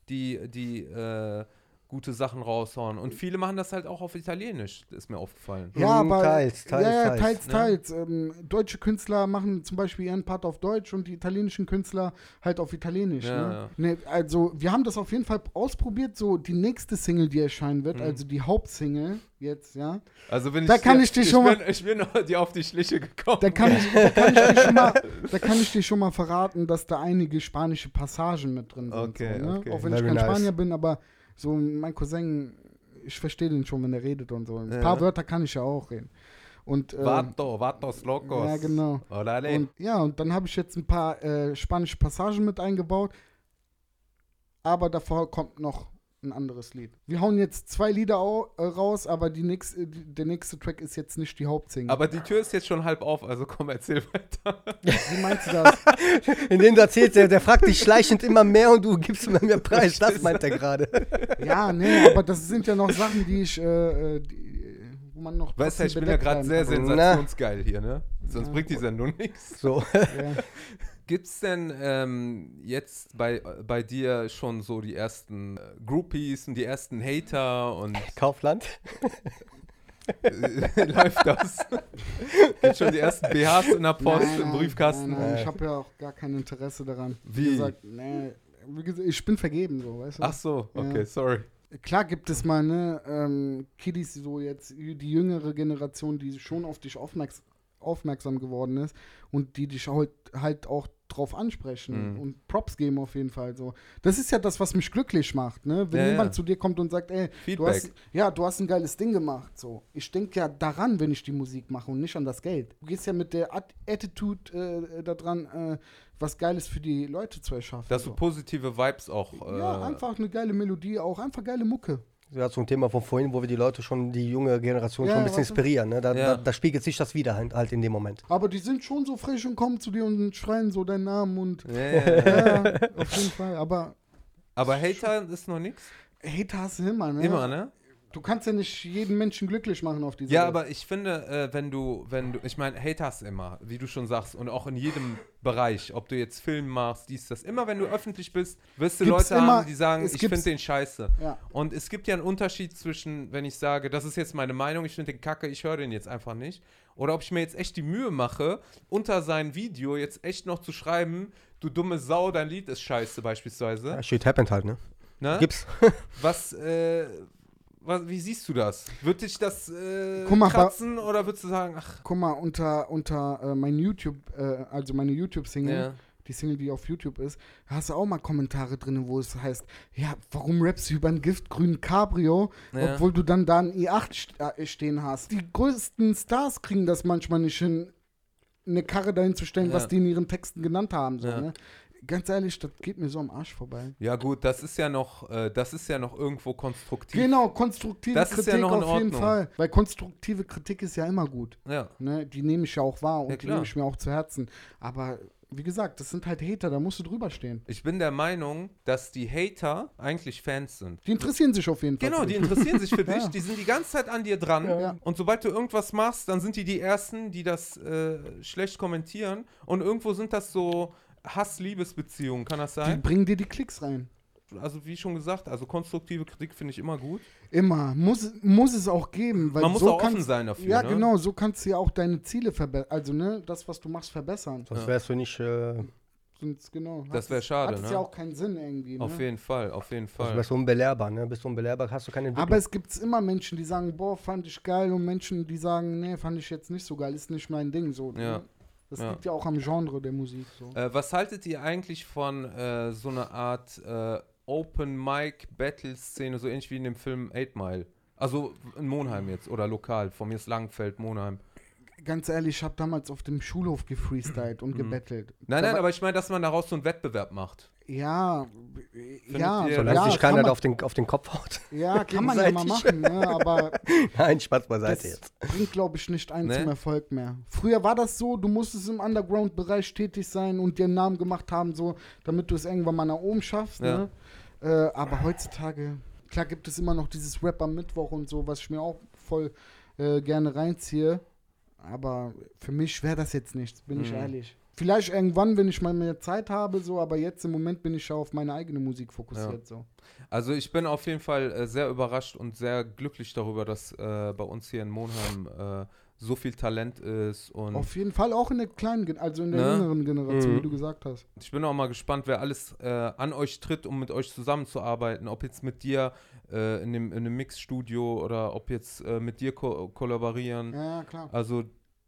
die, die äh, gute Sachen raushauen. Und viele machen das halt auch auf Italienisch, ist mir aufgefallen. Ja, Mhm, aber teils, teils, ja, ja, teils, teils, ne? Ähm, deutsche Künstler machen zum Beispiel ihren Part auf Deutsch und die italienischen Künstler halt auf Italienisch. Ja, ne? Ne, also wir haben das auf jeden Fall ausprobiert. So die nächste Single, die erscheinen Mhm. wird, also die Hauptsingle jetzt, ja. Also wenn Da ich kann dir- ich dich schon bin, Ich bin noch dir auf die Schliche gekommen. Da kann ich, da kann ich, dir, schon mal, da kann ich dir schon mal verraten, dass da einige spanische Passagen mit drin sind. Okay, so, ne? okay. Auch wenn Very ich kein nice. Spanier bin, aber so mein Cousin, ich verstehe den schon, wenn er redet und so. Ein Ja. paar Wörter kann ich ja auch reden. Und, ähm, Vato, vatos locos. Ja, genau. Orale. Und ja, und dann habe ich jetzt ein paar äh, spanische Passagen mit eingebaut. Aber davor kommt noch ein anderes Lied. Wir hauen jetzt zwei Lieder au äh, raus, aber die nächst, äh, die, der nächste Track ist jetzt nicht die Hauptsingle. Aber die Tür ist jetzt schon halb auf, also komm, erzähl weiter. Wie meinst du das? In dem du erzählst, der, der fragt dich schleichend immer mehr und du gibst immer mehr Preis. Das meint er gerade. Ja, nee, aber das sind ja noch Sachen, die ich, äh, äh, die, wo man noch. Weißt du, ich bin ja gerade sehr sensationsgeil hier, ne? Sonst Ja. bringt die Sendung nichts. So. kann. Ja. Gibt's denn ähm, jetzt bei, bei dir schon so die ersten äh, Groupies und die ersten Hater und Kaufland. äh, läuft das? Gibt's schon die ersten BHs in der Post, Nein, im nein, Briefkasten? Nein, nein, Äh. ich habe ja auch gar kein Interesse daran. Wie? gesagt, nee, wie gesagt, ich bin vergeben, so, weißt du? Ach so, okay, Ja. sorry. Klar gibt es mal, ne, ähm, Kiddies, so jetzt die jüngere Generation, die schon auf dich aufmerks aufmerksam geworden ist und die dich halt, halt auch drauf ansprechen Mhm. und Props geben auf jeden Fall so. Das ist ja das, was mich glücklich macht, ne? Wenn Ja, jemand ja. zu dir kommt und sagt, ey, du Feedback. hast, ja, du hast ein geiles Ding gemacht, so. Ich denke ja daran, wenn ich die Musik mache und nicht an das Geld. Du gehst ja mit der At Attitude äh, daran, äh, was Geiles für die Leute zu erschaffen. Dass du so. positive Vibes auch. Äh, ja, einfach eine geile Melodie, auch einfach geile Mucke. Ja, zum Thema von vorhin, wo wir die Leute schon, die junge Generation Ja, schon ein bisschen inspirieren. Ne? Da, Ja. da, da spiegelt sich das wieder halt, halt in dem Moment. Aber die sind schon so frisch und kommen zu dir und schreien so deinen Namen und Ja, ja, ja. ja, auf jeden Fall. Aber Aber Hater ist noch nichts? Hater hast du immer, ne? Immer, ne? Du kannst ja nicht jeden Menschen glücklich machen auf dieser Ja, Welt. aber ich finde, äh, wenn du, wenn du, ich meine, Haters immer, wie du schon sagst, und auch in jedem Bereich, ob du jetzt Film machst, dies, das, immer wenn du öffentlich bist, wirst du Gibt's Leute immer- haben, die sagen, ich finde den scheiße. Ja. Und es gibt ja einen Unterschied zwischen, wenn ich sage, das ist jetzt meine Meinung, ich finde den kacke, ich höre den jetzt einfach nicht. Oder ob ich mir jetzt echt die Mühe mache, unter sein Video jetzt echt noch zu schreiben, du dumme Sau, dein Lied ist scheiße beispielsweise. Ja, shit happened halt, ne? Ne? Gibt's. Was, äh, was, wie siehst du das? Wird dich das äh, mal, kratzen oder würdest du sagen, ach, Guck mal, unter, unter äh, mein YouTube, äh, also meine YouTube-Single, ja, die Single, die auf YouTube ist, hast du auch mal Kommentare drin, wo es heißt, ja, warum rappst du über einen giftgrünen Cabrio, Ja. obwohl du dann da einen i8 st äh, stehen hast. Die größten Stars kriegen das manchmal nicht hin, eine Karre dahin zu stellen, Ja. was die in ihren Texten genannt haben. So, Ja. ne? Ganz ehrlich, das geht mir so am Arsch vorbei. ja gut, das ist ja noch, äh, das ist ja noch irgendwo konstruktiv. Genau, konstruktive Das ist Kritik ja noch in auf jeden Ordnung. Fall. Weil konstruktive Kritik ist ja immer gut. Ja. Ne? Die nehme ich ja auch wahr und Ja, die nehme ich mir auch zu Herzen. Aber wie gesagt, das sind halt Hater, da musst du drüber stehen. Ich bin der Meinung, dass die Hater eigentlich Fans sind. Die interessieren sich auf jeden Fall. Genau, für die interessieren sich für dich, Ja. die sind die ganze Zeit an dir dran. Ja. Und sobald du irgendwas machst, dann sind die die Ersten, die das äh, schlecht kommentieren. Und irgendwo sind das so Hass-Liebesbeziehungen, kann das Die sein? bringen dir die Klicks rein. Also wie schon gesagt, also konstruktive Kritik finde ich immer gut. Immer. Muss, muss es auch geben. Weil Man muss so auch offen sein dafür. Ja, ne? genau. So kannst du ja auch deine Ziele verbessern. Also, ne, das, was du machst, verbessern. Sonst Ja. wärst du nicht, äh, genau. Das hat wär es- schade, Hat es ne? ja auch keinen Sinn irgendwie. Auf Ne? jeden Fall, auf jeden Fall. wärst du unbelehrbar, ne? Bist du unbelehrbar, hast du keine Entwicklung. Aber es gibt immer Menschen, die sagen, boah, fand ich geil und Menschen, die sagen, nee, fand ich jetzt nicht so geil, ist nicht mein Ding. So, Ja. ne? Das Ja. liegt ja auch am Genre der Musik. So. Äh, was haltet ihr eigentlich von äh, so einer Art äh, Open Mic Battle Szene, so ähnlich wie in dem Film 8 Mile? Also in Monheim jetzt oder lokal. Von mir ist Langenfeld, Monheim. Ganz ehrlich, ich habe damals auf dem Schulhof gefreestylt und gebettelt. Mhm. Nein, Da nein, war- aber ich meine, dass man daraus so einen Wettbewerb macht. Ja, ja, ihr- Solange ja, sich kann keiner man, auf den, auf den Kopf haut. ja, kann man ja mal machen, ne, aber Nein, Spaß beiseite das jetzt. bringt, glaube ich, nicht einen Ne? zum Erfolg mehr. Früher war das so, du musstest im Underground-Bereich tätig sein und dir einen Namen gemacht haben, so, damit du es irgendwann mal nach oben schaffst. Ja. Ne? Äh, aber heutzutage, klar gibt es immer noch dieses Rap am Mittwoch und so, was ich mir auch voll äh, gerne reinziehe. Aber für mich wäre das jetzt nichts, bin ich Mhm. ehrlich. Vielleicht irgendwann, wenn ich mal mehr Zeit habe, so, aber jetzt im Moment bin ich ja auf meine eigene Musik fokussiert. So. Also ich bin auf jeden Fall äh, sehr überrascht und sehr glücklich darüber, dass äh, bei uns hier in Monheim äh, so viel Talent ist und Auf jeden Fall auch in der kleinen, also in der Ne? jüngeren Generation, Mhm. wie du gesagt hast. ich bin auch mal gespannt, wer alles äh, an euch tritt, um mit euch zusammenzuarbeiten. Ob jetzt mit dir äh, in, dem, in einem Mixstudio oder ob jetzt äh, mit dir ko kollaborieren. Ja, klar. Also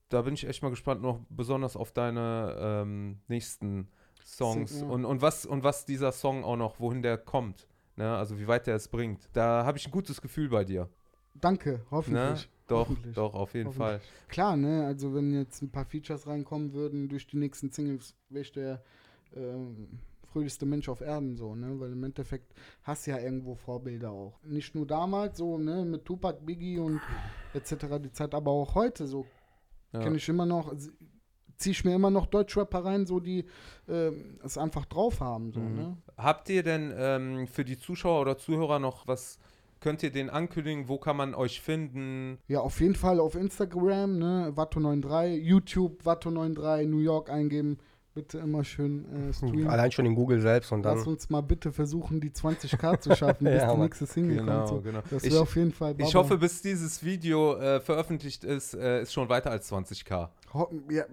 da bin ich echt mal gespannt, noch besonders auf deine ähm, nächsten Songs Sing- ja. und, und, was, und was dieser Song auch noch, wohin der kommt. Ne? Also wie weit der es bringt. Da habe ich ein gutes Gefühl bei dir. Danke, Ne? hoffentlich. Doch, Hoffentlich. doch, auf jeden. Fall. Klar, ne, also wenn jetzt ein paar Features reinkommen würden durch die nächsten Singles, wäre ich der ähm, fröhlichste Mensch auf Erden, so, ne, weil im Endeffekt hast du ja irgendwo Vorbilder auch. Nicht nur damals, so, ne, mit Tupac, Biggie und etc. die Zeit, aber auch heute, so, Ja. kenne ich immer noch, ziehe ich mir immer noch Deutschrapper rein, so, die ähm, es einfach drauf haben, so, Mhm. ne. Habt ihr denn ähm, für die Zuschauer oder Zuhörer noch was, könnt ihr den ankündigen, wo kann man euch finden? Ja, auf jeden Fall auf Instagram, ne, Watto93, YouTube, Watto93, New York eingeben. Bitte immer schön äh, streamen. Allein schon in Google selbst und Lass dann. uns mal bitte versuchen, die 20k zu schaffen, bis Ja, die nächste Single kommt. So. genau. Das Ich, wäre auf jeden Fall ich Baba. hoffe, bis dieses Video äh, veröffentlicht ist, äh, ist schon weiter als 20k, Ho ja,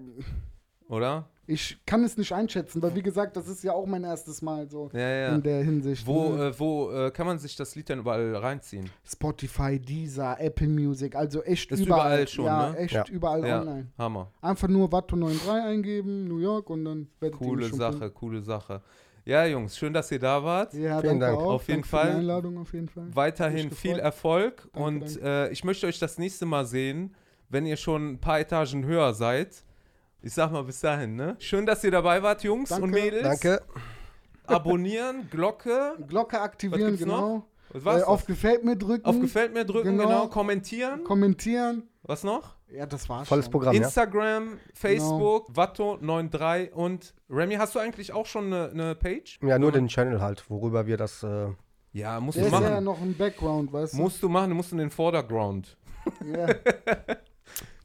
oder? Ich kann es nicht einschätzen, weil wie gesagt, das ist ja auch mein erstes Mal so Ja, ja. in der Hinsicht. Wo, ne? äh, wo äh, kann man sich das Lied denn überall reinziehen? Spotify, Deezer, Apple Music, also echt Ist überall. überall schon, ja, ne? echt Ja. überall Ja. online. Hammer. Einfach nur Watto93 eingeben, New York und dann werdet ihr Coole schon Sache, finden. coole Sache. Ja, Jungs, schön, dass ihr da wart. Ja, Vielen danke Dank. auch. Auf jeden danke Für die Fall. Einladung auf jeden Fall. Weiterhin viel. Erfolg Danke, und danke. Äh, ich möchte euch das nächste Mal sehen, wenn ihr schon ein paar Etagen höher seid. Ich sag mal bis dahin, ne? Schön, dass ihr dabei wart, Jungs Danke. und Mädels. Danke. Abonnieren, Glocke. Glocke aktivieren, gibt's noch? genau. Was Äh, auf Gefällt mir drücken. auf Gefällt mir drücken, genau. Genau. Kommentieren. Kommentieren. Was noch? Ja, das war's Volles schon. Programm, ja. Instagram, Facebook, Watto93 und Remy, hast du eigentlich auch schon eine, eine Page? Ja, nur den Channel halt, worüber wir das. Äh, Ja, musst Der du ist machen. ja noch ein Background, weißt du? musst du machen, du musst in den Vordergrund. Ja.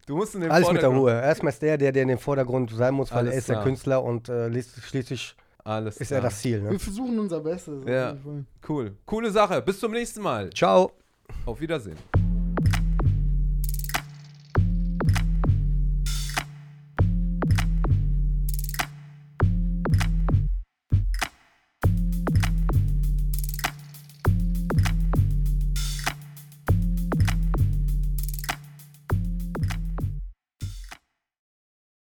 Du musst in den alles mit der. Ruhe. Erstmal ist der, der, der in den Vordergrund sein muss, weil Alles er ist der klar. Künstler und äh, schließlich Alles ist klar. er das Ziel. Wir Ne? versuchen unser Bestes. Ja. Cool. Coole Sache. Bis zum nächsten Mal. Ciao. Auf Wiedersehen.